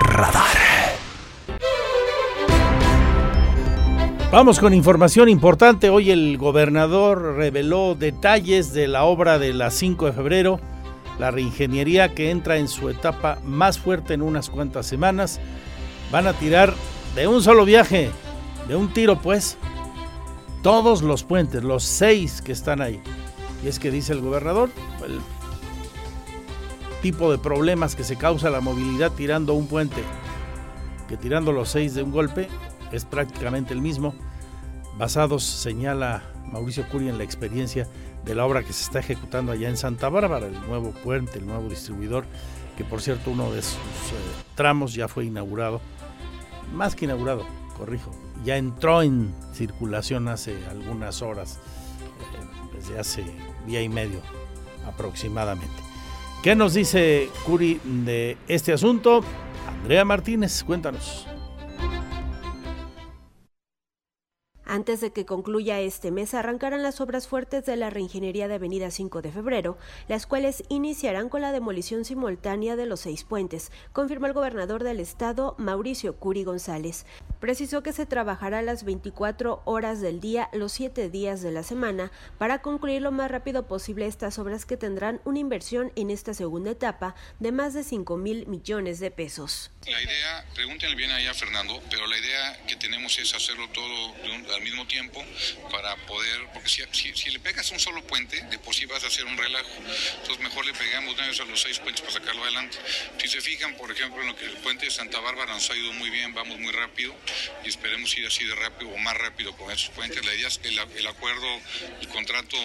A: Radar. Vamos con información importante. Hoy el gobernador reveló detalles de la obra de la 5 de febrero, la reingeniería que entra en su etapa más fuerte en unas cuantas semanas. Van a tirar de un solo viaje de un tiro, pues, todos los puentes, los seis que están ahí. Y es que dice el gobernador, el tipo de problemas que se causa la movilidad tirando un puente, que tirando los seis de un golpe, es prácticamente el mismo, basados, señala Mauricio Curi, en la experiencia de la obra que se está ejecutando allá en Santa Bárbara, el nuevo puente, el nuevo distribuidor, que por cierto uno de sus eh, tramos ya fue inaugurado, más que inaugurado, corrijo, ya entró en circulación hace algunas horas, eh, desde hace día y medio aproximadamente. ¿Qué nos dice Curi de este asunto? Andrea Martínez, cuéntanos.
G: Antes de que concluya este mes, arrancarán las obras fuertes de la reingeniería de Avenida 5 de Febrero, las cuales iniciarán con la demolición simultánea de los seis puentes, confirmó el gobernador del estado, Mauricio Curi González. Precisó que se trabajará las 24 horas del día, los siete días de la semana, para concluir lo más rápido posible estas obras que tendrán una inversión en esta segunda etapa de más de 5 mil millones de pesos.
H: La idea, pregúntenle bien ahí a Fernando, pero la idea que tenemos es hacerlo todo de un, mismo tiempo para poder, porque si, si, le pegas un solo puente, de por sí vas a hacer un relajo. Entonces mejor le pegamos vez a los seis puentes para sacarlo adelante. Si se fijan, por ejemplo, en lo que el puente de Santa Bárbara nos ha ido muy bien, vamos muy rápido y esperemos ir así de rápido o más rápido con esos puentes. La idea es el, acuerdo, el contrato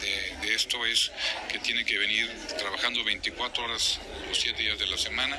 H: de, de esto es que tiene que venir trabajando 24 horas los 7 días de la semana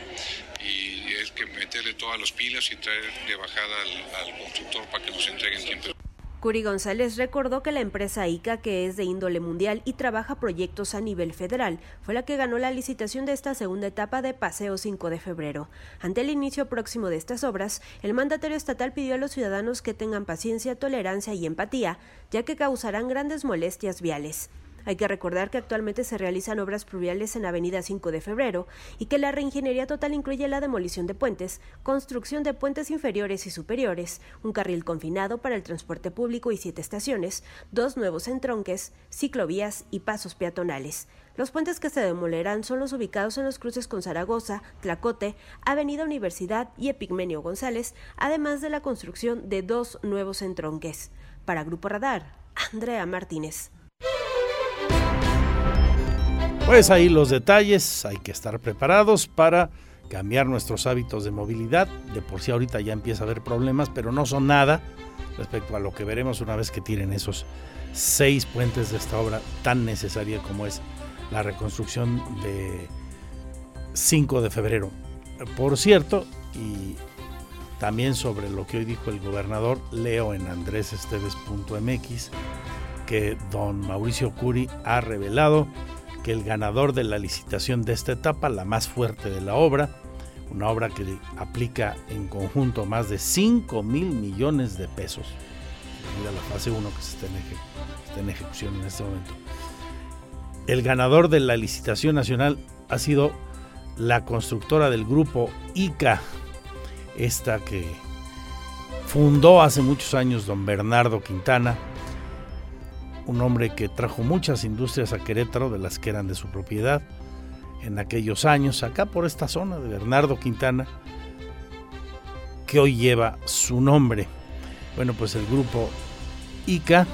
H: y es que meterle todas las pilas y traerle bajada al, constructor para que nos entregue en tiempo.
G: Curi González recordó que la empresa ICA, que es de índole mundial y trabaja proyectos a nivel federal, fue la que ganó la licitación de esta segunda etapa de Paseo 5 de febrero. Ante el inicio próximo de estas obras, el mandatario estatal pidió a los ciudadanos que tengan paciencia, tolerancia y empatía, ya que causarán grandes molestias viales. Hay que recordar que actualmente se realizan obras pluviales en Avenida 5 de Febrero y que la reingeniería total incluye la demolición de puentes, construcción de puentes inferiores y superiores, un carril confinado para el transporte público y siete estaciones, dos nuevos entronques, ciclovías y pasos peatonales. Los puentes que se demolerán son los ubicados en los cruces con Zaragoza, Tlacote, Avenida Universidad y Epigmenio González, además de la construcción de dos nuevos entronques. Para Grupo Radar, Andrea Martínez.
A: Pues ahí los detalles, hay que estar preparados para cambiar nuestros hábitos de movilidad. De por sí ahorita ya empieza a haber problemas, pero no son nada respecto a lo que veremos una vez que tiren esos seis puentes de esta obra tan necesaria como es la reconstrucción de 5 de febrero. Por cierto, y también sobre lo que hoy dijo el gobernador, leo en andresesteves.mx que don Mauricio Curi ha revelado que el ganador de la licitación de esta etapa, la más fuerte de la obra, una obra que aplica en conjunto más de 5 mil millones de pesos. La fase 1 que está en ejecución en este momento. El ganador de la licitación nacional ha sido la constructora del grupo ICA, esta que fundó hace muchos años don Bernardo Quintana, un hombre que trajo muchas industrias a Querétaro de las que eran de su propiedad en aquellos años, acá por esta zona de Bernardo Quintana, que hoy lleva su nombre. Bueno, pues el grupo ICA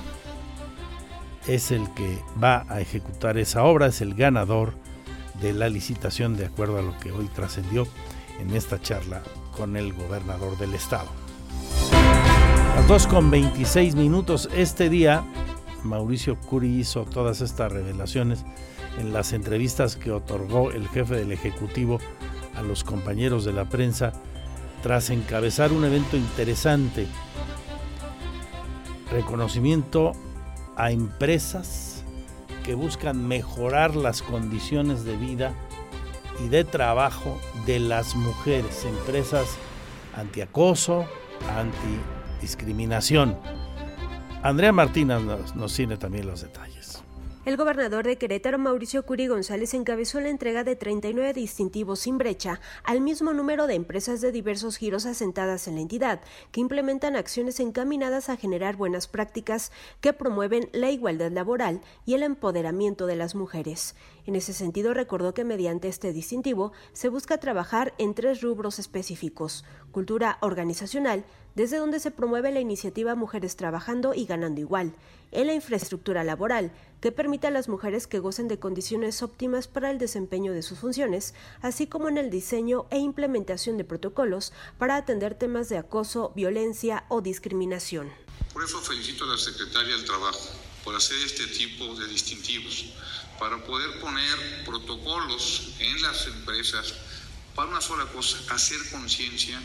A: es el que va a ejecutar esa obra, es el ganador de la licitación de acuerdo a lo que hoy trascendió en esta charla con el gobernador del estado. Las 2 con 26 minutos este día Mauricio Curi hizo todas estas revelaciones en las entrevistas que otorgó el jefe del Ejecutivo a los compañeros de la prensa tras encabezar un evento interesante. Reconocimiento a empresas que buscan mejorar las condiciones de vida y de trabajo de las mujeres, empresas antiacoso, antidiscriminación. Andrea Martínez nos, nos tiene también los detalles.
G: El gobernador de Querétaro, Mauricio Curi González, encabezó la entrega de 39 distintivos sin brecha al mismo número de empresas de diversos giros asentadas en la entidad, que implementan acciones encaminadas a generar buenas prácticas que promueven la igualdad laboral y el empoderamiento de las mujeres. En ese sentido, recordó que mediante este distintivo se busca trabajar en tres rubros específicos, cultura organizacional, desde donde se promueve la iniciativa Mujeres Trabajando y Ganando Igual, en la infraestructura laboral, que permita a las mujeres que gocen de condiciones óptimas para el desempeño de sus funciones, así como en el diseño e implementación de protocolos para atender temas de acoso, violencia o discriminación.
H: Por eso felicito a la Secretaria del Trabajo por hacer este tipo de distintivos, para poder poner protocolos en las empresas para una sola cosa, hacer conciencia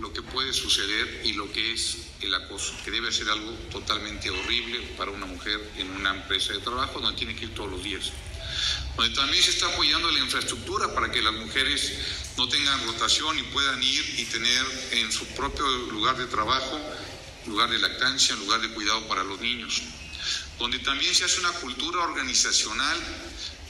H: lo que puede suceder y lo que es el acoso, que debe ser algo totalmente horrible para una mujer en una empresa de trabajo donde tiene que ir todos los días. Donde también se está apoyando la infraestructura para que las mujeres no tengan rotación y puedan ir y tener en su propio lugar de trabajo, lugar de lactancia, lugar de cuidado para los niños. Donde también se hace una cultura organizacional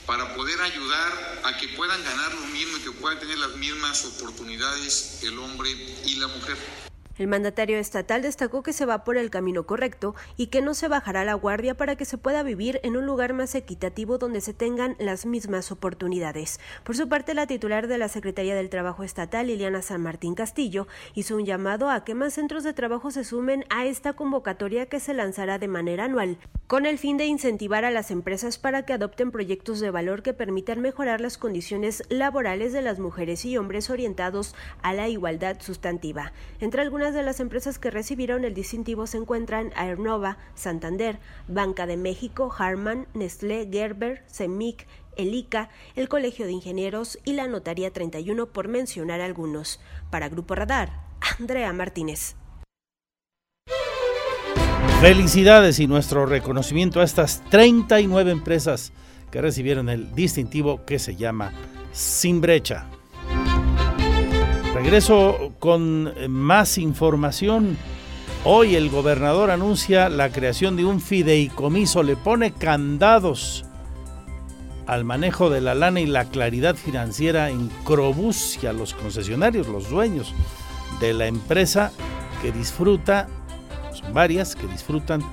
H: para poder ayudar a que puedan ganar lo mismo y que puedan tener las mismas oportunidades el hombre y la mujer.
G: El mandatario estatal destacó que se va por el camino correcto y que no se bajará la guardia para que se pueda vivir en un lugar más equitativo donde se tengan las mismas oportunidades. Por su parte, la titular de la Secretaría del Trabajo Estatal, Liliana San Martín Castillo, hizo un llamado a que más centros de trabajo se sumen a esta convocatoria que se lanzará de manera anual, con el fin de incentivar a las empresas para que adopten proyectos de valor que permitan mejorar las condiciones laborales de las mujeres y hombres orientados a la igualdad sustantiva. Entre algunas de las empresas que recibieron el distintivo se encuentran Aernova, Santander, Banca de México, Harman, Nestlé, Gerber, Semic, Elica, el Colegio de Ingenieros y la Notaría 31, por mencionar algunos. Para Grupo Radar, Andrea Martínez.
A: Felicidades y nuestro reconocimiento a estas 39 empresas que recibieron el distintivo que se llama Sin Brecha. Regreso con más información. Hoy el gobernador anuncia la creación de un fideicomiso, le pone candados al manejo de la lana y la claridad financiera en Crobús y a los concesionarios, los dueños de la empresa que disfruta, son varias que disfrutan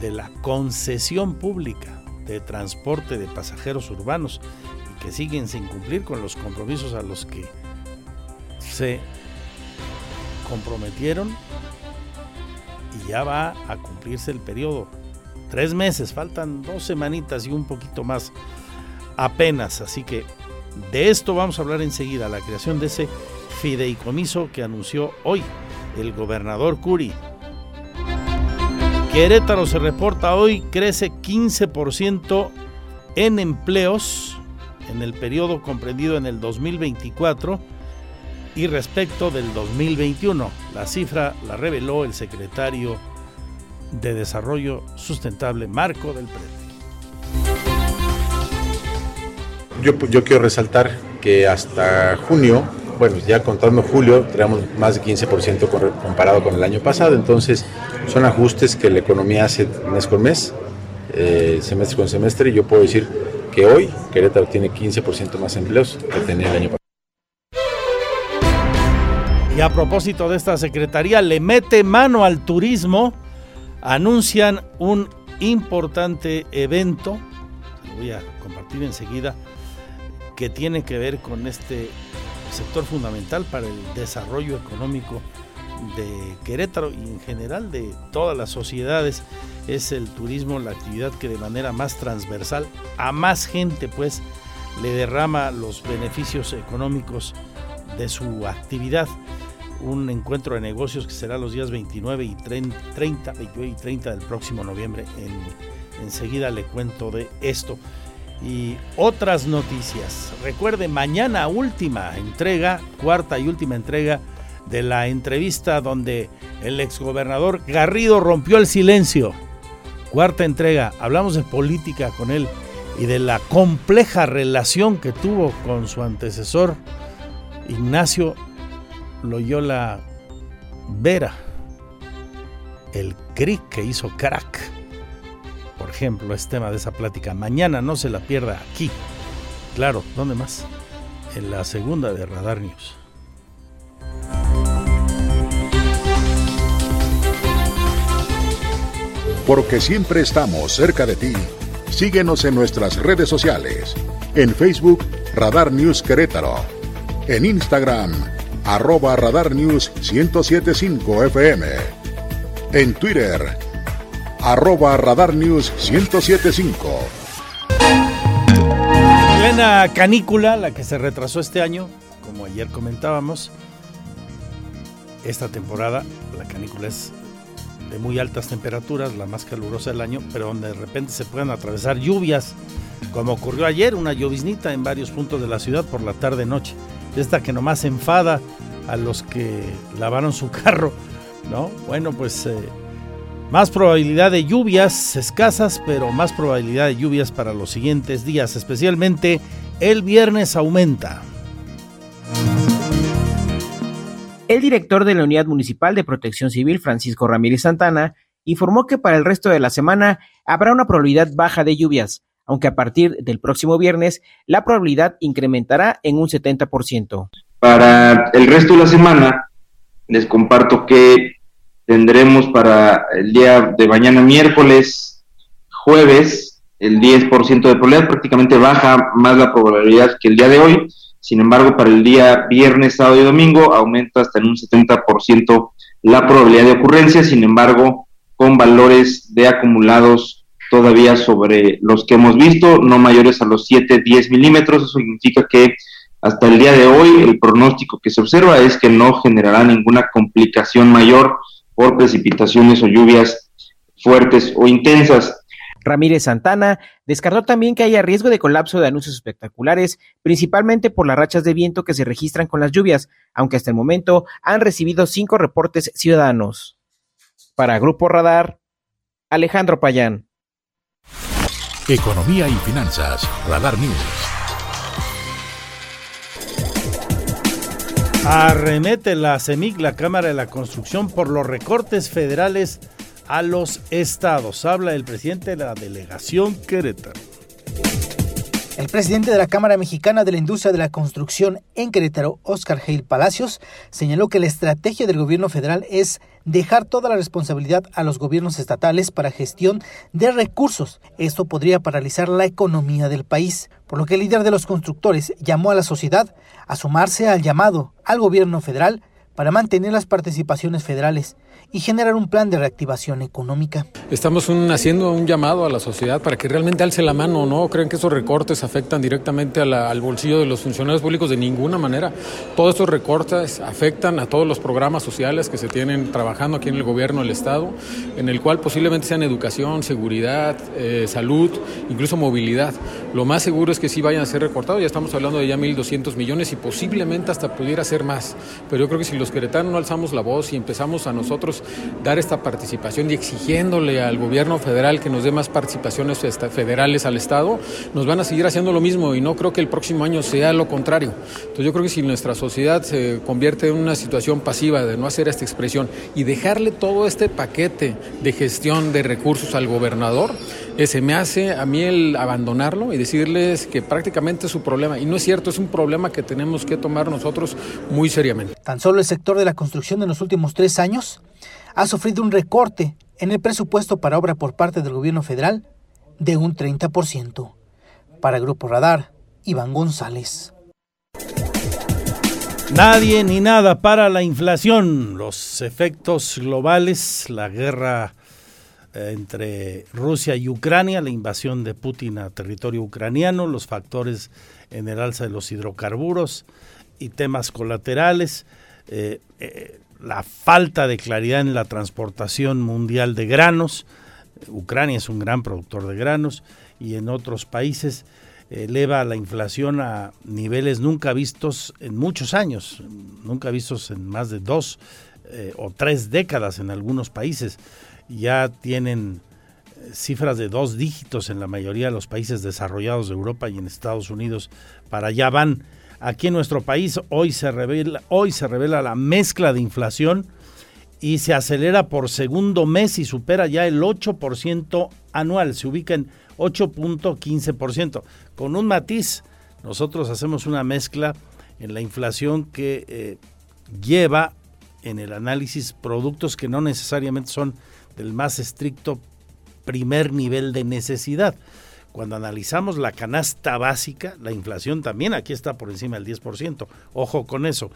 A: de la concesión pública de transporte de pasajeros urbanos y que siguen sin cumplir con los compromisos a los que se comprometieron y ya va a cumplirse el periodo. Tres meses, faltan dos semanitas y un poquito más apenas. Así que de esto vamos a hablar enseguida, la creación de ese fideicomiso que anunció hoy el gobernador Curi. Querétaro se reporta hoy, crece 15% en empleos en el periodo comprendido en el 2024 y respecto del 2021. La cifra la reveló el secretario de Desarrollo Sustentable, Marco del Prete.
J: Yo, quiero resaltar que hasta junio, bueno, ya contando julio, tenemos más de 15% comparado con el año pasado, entonces son ajustes que la economía hace mes con mes, eh, semestre con semestre, y yo puedo decir que hoy Querétaro tiene 15% más empleos que tenía el año pasado.
A: Y a propósito de esta secretaría, le mete mano al turismo. Anuncian un importante evento, lo voy a compartir enseguida, que tiene que ver con este sector fundamental para el desarrollo económico de Querétaro y en general de todas las sociedades es el turismo la actividad que de manera más transversal a más gente pues le derrama los beneficios económicos de su actividad un encuentro de negocios que será los días 29 y 30, 29 y 30 del próximo noviembre. En, enseguida le cuento de esto. Y otras noticias. Recuerde, mañana última entrega, cuarta y última entrega de la entrevista donde el exgobernador Garrido rompió el silencio. Cuarta entrega, hablamos de política con él y de la compleja relación que tuvo con su antecesor Ignacio Loyola Vera, el CRIC que hizo crack. Por ejemplo, es tema de esa plática. Mañana no se la pierda aquí. Claro, ¿dónde más? En la segunda de Radar News.
B: Porque siempre estamos cerca de ti. Síguenos en nuestras redes sociales. En Facebook, Radar News Querétaro. En Instagram, arroba Radar News 1075 FM. En Twitter, arroba Radar News 1075.
A: Plena canícula, la que se retrasó este año, como ayer comentábamos. Esta temporada, la canícula es de muy altas temperaturas, la más calurosa del año, pero donde de repente se pueden atravesar lluvias, como ocurrió ayer, una lloviznita en varios puntos de la ciudad por la tarde-noche esta que nomás enfada a los que lavaron su carro, ¿no? Bueno, pues eh, más probabilidad de lluvias escasas, pero más probabilidad de lluvias para los siguientes días, especialmente el viernes aumenta.
K: El director de la Unidad Municipal de Protección Civil, Francisco Ramírez Santana, informó que para el resto de la semana habrá una probabilidad baja de lluvias, aunque a partir del próximo viernes la probabilidad incrementará en un 70%.
L: Para el resto de la semana, les comparto que tendremos para el día de mañana miércoles, jueves, el 10% de probabilidad, prácticamente baja más la probabilidad que el día de hoy. Sin embargo, para el día viernes, sábado y domingo aumenta hasta en un 70% la probabilidad de ocurrencia. Sin embargo, con valores de acumulados todavía sobre los que hemos visto, no mayores a los 7, 10 milímetros. Eso significa que hasta el día de hoy el pronóstico que se observa es que no generará ninguna complicación mayor por precipitaciones o lluvias fuertes o intensas.
K: Ramírez Santana descartó también que haya riesgo de colapso de anuncios espectaculares, principalmente por las rachas de viento que se registran con las lluvias, aunque hasta el momento han recibido cinco reportes ciudadanos. Para Grupo Radar, Alejandro Payán.
B: Economía y finanzas, Radar News.
A: Arremete la CEMIC, la Cámara de la Construcción, por los recortes federales a los estados. Habla el presidente de la delegación Querétaro.
M: El presidente de la Cámara Mexicana de la Industria de la Construcción en Querétaro, Oscar Heil Palacios, señaló que la estrategia del gobierno federal es dejar toda la responsabilidad a los gobiernos estatales para gestión de recursos. Esto podría paralizar la economía del país, por lo que el líder de los constructores llamó a la sociedad a sumarse al llamado al gobierno federal para mantener las participaciones federales y generar un plan de reactivación económica.
N: Estamos haciendo un llamado a la sociedad para que realmente alce la mano, ¿no? Creen que esos recortes afectan directamente al bolsillo de los funcionarios públicos de ninguna manera. Todos estos recortes afectan a todos los programas sociales que se tienen trabajando aquí en el gobierno del Estado, en el cual posiblemente sean educación, seguridad, eh, salud, incluso movilidad. Lo más seguro es que sí vayan a ser recortados, ya estamos hablando de ya 1.200 millones y posiblemente hasta pudiera ser más. Pero yo creo que si los queretanos no alzamos la voz y empezamos a nosotros dar esta participación y exigiéndole al gobierno federal que nos dé más participaciones federales al Estado, nos van a seguir haciendo lo mismo y no creo que el próximo año sea lo contrario. Entonces yo creo que si nuestra sociedad se convierte en una situación pasiva de no hacer esta expresión y dejarle todo este paquete de gestión de recursos al gobernador, se me hace a mí el abandonarlo y decirles que prácticamente es su problema. Y no es cierto, es un problema que tenemos que tomar nosotros muy seriamente.
M: Tan solo el sector de la construcción en los últimos tres años ha sufrido un recorte en el presupuesto para obra por parte del gobierno federal de un 30%. Para Grupo Radar, Iván González.
A: Nadie ni nada para la inflación, los efectos globales, la guerra eh, entre Rusia y Ucrania, la invasión de Putin a territorio ucraniano, los factores en el alza de los hidrocarburos y temas colaterales, eh, eh, la falta de claridad en la transportación mundial de granos. Ucrania es un gran productor de granos y en otros países eleva la inflación a niveles nunca vistos en muchos años, nunca vistos en más de dos o tres décadas en algunos países ya tienen eh, cifras de dos dígitos en la mayoría de los países desarrollados de Europa y en Estados Unidos. Para allá van. Aquí en nuestro país hoy se revela, hoy se revela la mezcla de inflación y se acelera por segundo mes y supera ya el 8% anual. Se ubica en 8.15%. Con un matiz, nosotros hacemos una mezcla en la inflación que eh, lleva en el análisis productos que no necesariamente son del más estricto primer nivel de necesidad. Cuando analizamos la canasta básica, la inflación también aquí está por encima del 10%. Ojo con eso.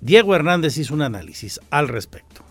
A: Diego Hernández hizo un análisis al respecto.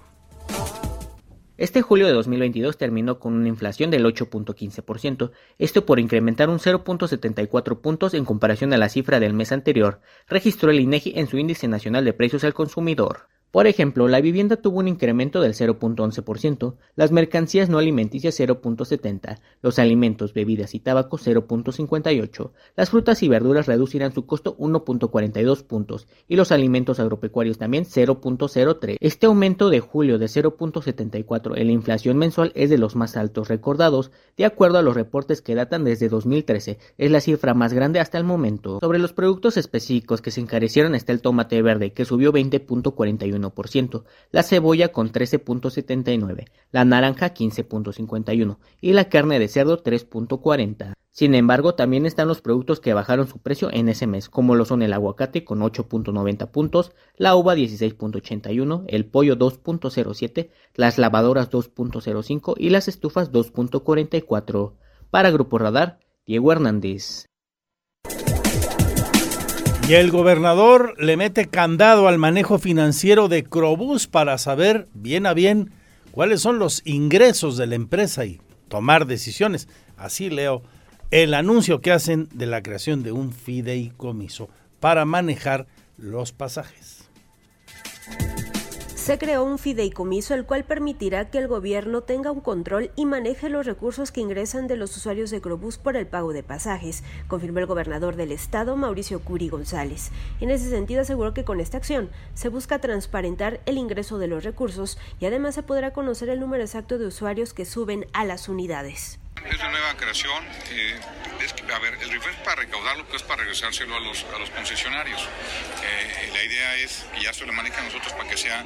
K: Este julio de 2022 terminó con una inflación del 8.15%, esto por incrementar un 0.74 puntos en comparación a la cifra del mes anterior, registró el INEGI en su índice nacional de precios al consumidor. Por ejemplo, la vivienda tuvo un incremento del 0.11%, las mercancías no alimenticias 0.70%, los alimentos, bebidas y tabaco 0.58%, las frutas y verduras reducirán su costo 1.42 puntos y los alimentos agropecuarios también 0.03. Este aumento de julio de 0.74 en la inflación mensual es de los más altos recordados, de acuerdo a los reportes que datan desde 2013, es la cifra más grande hasta el momento. Sobre los productos específicos que se encarecieron está el tomate verde, que subió 20.41 la cebolla con 13.79%, la naranja 15.51% y la carne de cerdo 3.40%. Sin embargo, también están los productos que bajaron su precio en ese mes, como lo son el aguacate con 8.90 puntos, la uva 16.81, el pollo 2.07, las lavadoras 2.05 y las estufas 2.44. Para Grupo Radar, Diego Hernández.
A: Y el gobernador le mete candado al manejo financiero de Crobús para saber bien a bien cuáles son los ingresos de la empresa y tomar decisiones. Así leo el anuncio que hacen de la creación de un fideicomiso para manejar los pasajes
G: se creó un fideicomiso el cual permitirá que el gobierno tenga un control y maneje los recursos que ingresan de los usuarios de Crobús por el pago de pasajes, confirmó el gobernador del estado, Mauricio Curi González. En ese sentido aseguró que con esta acción se busca transparentar el ingreso de los recursos y además se podrá conocer el número exacto de usuarios que suben a las unidades.
H: Es una nueva creación. Eh, a ver, el RIF es para recaudar lo que es para regresárselo a los, a los concesionarios. Eh, la idea es que ya se lo manejen nosotros para que sea,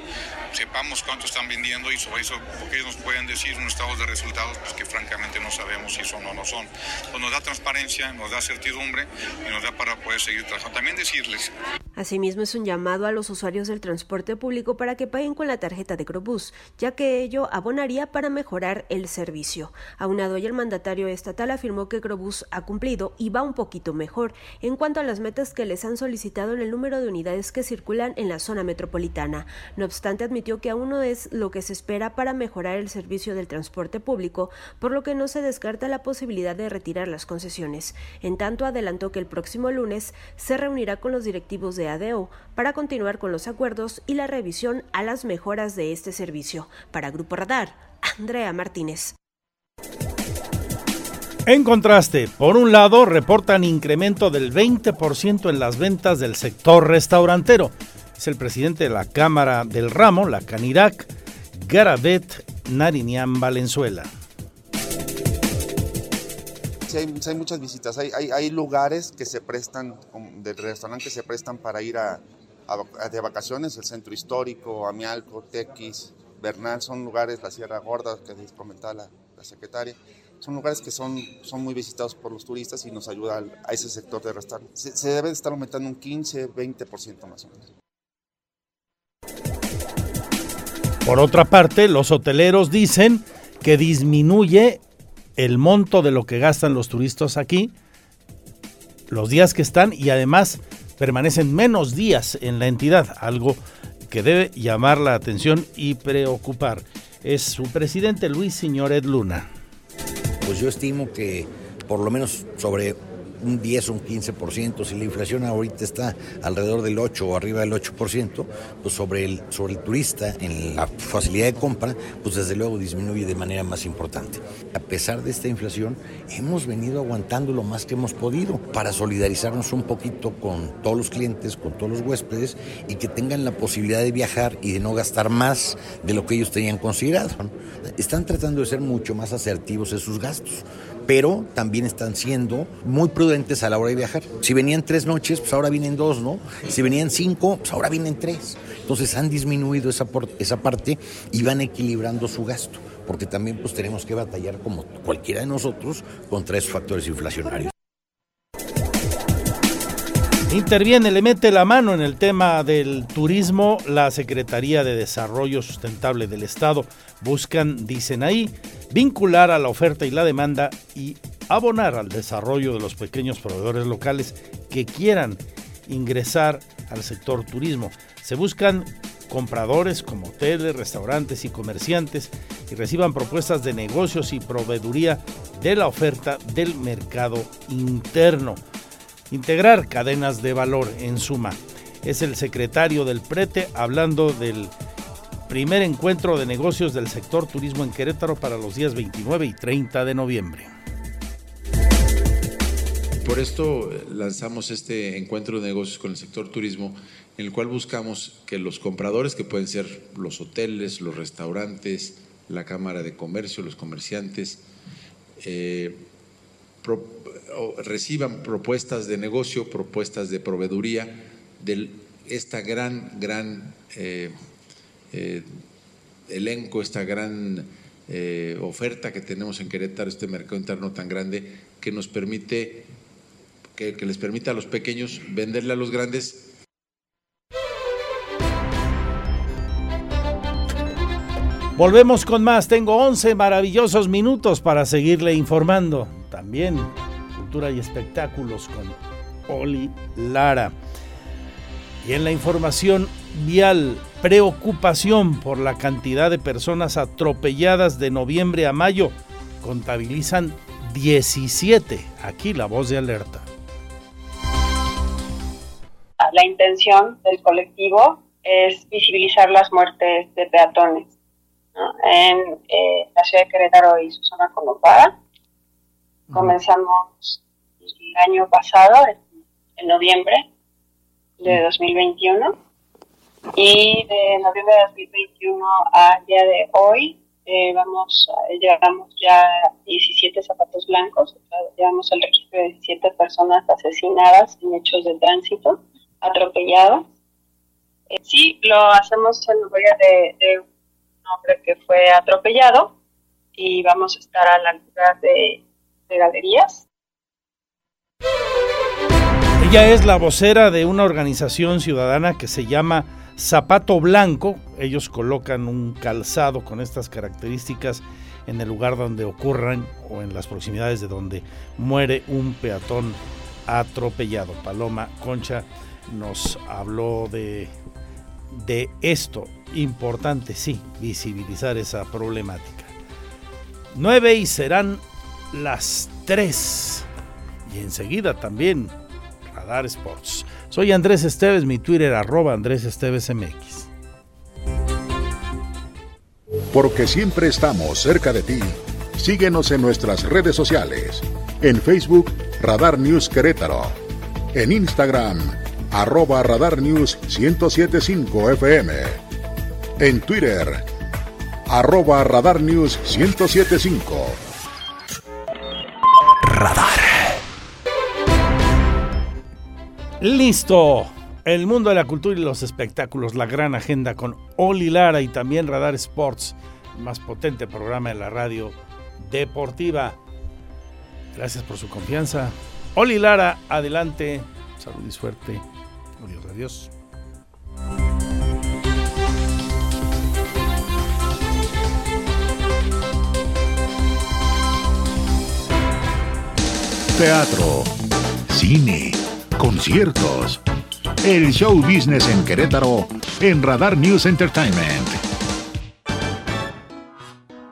H: sepamos cuánto están vendiendo y sobre eso, porque ellos nos pueden decir unos estados de resultados pues que francamente no sabemos si son o no son. Pues nos da transparencia, nos da certidumbre y nos da para poder seguir trabajando. También decirles.
G: Asimismo, es un llamado a los usuarios del transporte público para que paguen con la tarjeta de Crobús, ya que ello abonaría para mejorar el servicio. Aunado y el mandatario estatal afirmó que Crobús ha cumplido y va un poquito mejor en cuanto a las metas que les han solicitado en el número de unidades que circulan en la zona metropolitana. No obstante, admitió que aún no es lo que se espera para mejorar el servicio del transporte público, por lo que no se descarta la posibilidad de retirar las concesiones. En tanto, adelantó que el próximo lunes se reunirá con los directivos de ADO para continuar con los acuerdos y la revisión a las mejoras de este servicio. Para Grupo Radar, Andrea Martínez.
A: En contraste, por un lado, reportan incremento del 20% en las ventas del sector restaurantero. Es el presidente de la Cámara del Ramo, la Canirac, Garabet Narinian Valenzuela.
O: Sí hay, muchas visitas. Hay, lugares que se prestan, de restaurantes que se prestan para ir a, de vacaciones, el centro histórico, Amialco, Tequis, Bernal, son lugares, la Sierra Gorda, que les comentaba la secretaria son lugares que son, son muy visitados por los turistas y nos ayuda a ese sector de restaurantes. Se, se debe estar aumentando un 15, 20% más o menos.
A: Por otra parte, los hoteleros dicen que disminuye el monto de lo que gastan los turistas aquí, los días que están y además permanecen menos días en la entidad, algo que debe llamar la atención y preocupar. Es su presidente Luis Señoret Luna
P: pues yo estimo que por lo menos sobre un 10 o un 15%, si la inflación ahorita está alrededor del 8 o arriba del 8%, pues sobre el, sobre el turista en la facilidad de compra, pues desde luego disminuye de manera más importante. A pesar de esta inflación, hemos venido aguantando lo más que hemos podido para solidarizarnos un poquito con todos los clientes, con todos los huéspedes y que tengan la posibilidad de viajar y de no gastar más de lo que ellos tenían considerado. Están tratando de ser mucho más asertivos en sus gastos pero también están siendo muy prudentes a la hora de viajar. Si venían tres noches, pues ahora vienen dos, ¿no? Si venían cinco, pues ahora vienen tres. Entonces han disminuido esa, esa parte y van equilibrando su gasto, porque también pues tenemos que batallar como cualquiera de nosotros contra esos factores inflacionarios.
A: Interviene, le mete la mano en el tema del turismo la Secretaría de Desarrollo Sustentable del Estado. Buscan, dicen ahí, vincular a la oferta y la demanda y abonar al desarrollo de los pequeños proveedores locales que quieran ingresar al sector turismo. Se buscan compradores como hoteles, restaurantes y comerciantes y reciban propuestas de negocios y proveeduría de la oferta del mercado interno integrar cadenas de valor en suma. es el secretario del Prete, hablando del primer encuentro de negocios del sector turismo en Querétaro para los días 29 y 30 de noviembre.
J: Por esto lanzamos este encuentro de negocios con el sector turismo, en el cual buscamos que los compradores, que pueden ser los hoteles, los restaurantes, la Cámara de Comercio, los comerciantes, eh, reciban propuestas de negocio, propuestas de proveeduría de esta gran, gran eh, eh, elenco, esta gran oferta que tenemos en Querétaro, este mercado interno tan grande que nos permite, que, que les permite a los pequeños venderle a los grandes
A: Volvemos con más. Tengo 11 maravillosos minutos para seguirle informando. También cultura y espectáculos con Oli Lara. Y en la información vial, preocupación por la cantidad de personas atropelladas de noviembre a mayo. Contabilizan 17. Aquí la voz de alerta.
Q: La intención del colectivo es visibilizar las muertes de peatones en eh, la ciudad de Querétaro y su zona conurbada. Comenzamos el año pasado, en noviembre de 2021, y de noviembre de 2021 al día de hoy eh, vamos, llevamos ya 17 zapatos blancos, llevamos el registro de 17 personas asesinadas en hechos de tránsito, atropelladas. Eh, sí, lo hacemos en memoria de, de hombre que fue atropellado y vamos a estar a la altura de, galerías.
A: Ella es la vocera de una organización ciudadana que se llama Zapato Blanco. Ellos colocan un calzado con estas características en el lugar donde ocurran o en las proximidades de donde muere un peatón atropellado. Paloma Concha nos habló de, de esto importante, sí, visibilizar esa problemática. 9 y serán las 3. Y enseguida también Radar Sports. Soy Andrés Esteves, mi Twitter arroba Andrés Esteves MX.
B: Porque siempre estamos cerca de ti. Síguenos en nuestras redes sociales. En Facebook, Radar News Querétaro. En Instagram, arroba Radar News 1075 FM en Twitter, arroba Radar News 1075.
A: Radar. Listo. El mundo de la cultura y los espectáculos, la gran agenda con Oli Lara y también Radar Sports, el más potente programa de la radio deportiva. Gracias por su confianza. Oli Lara, adelante. Salud y suerte. Adiós, adiós.
B: teatro, cine, conciertos. El show business en Querétaro en Radar News Entertainment.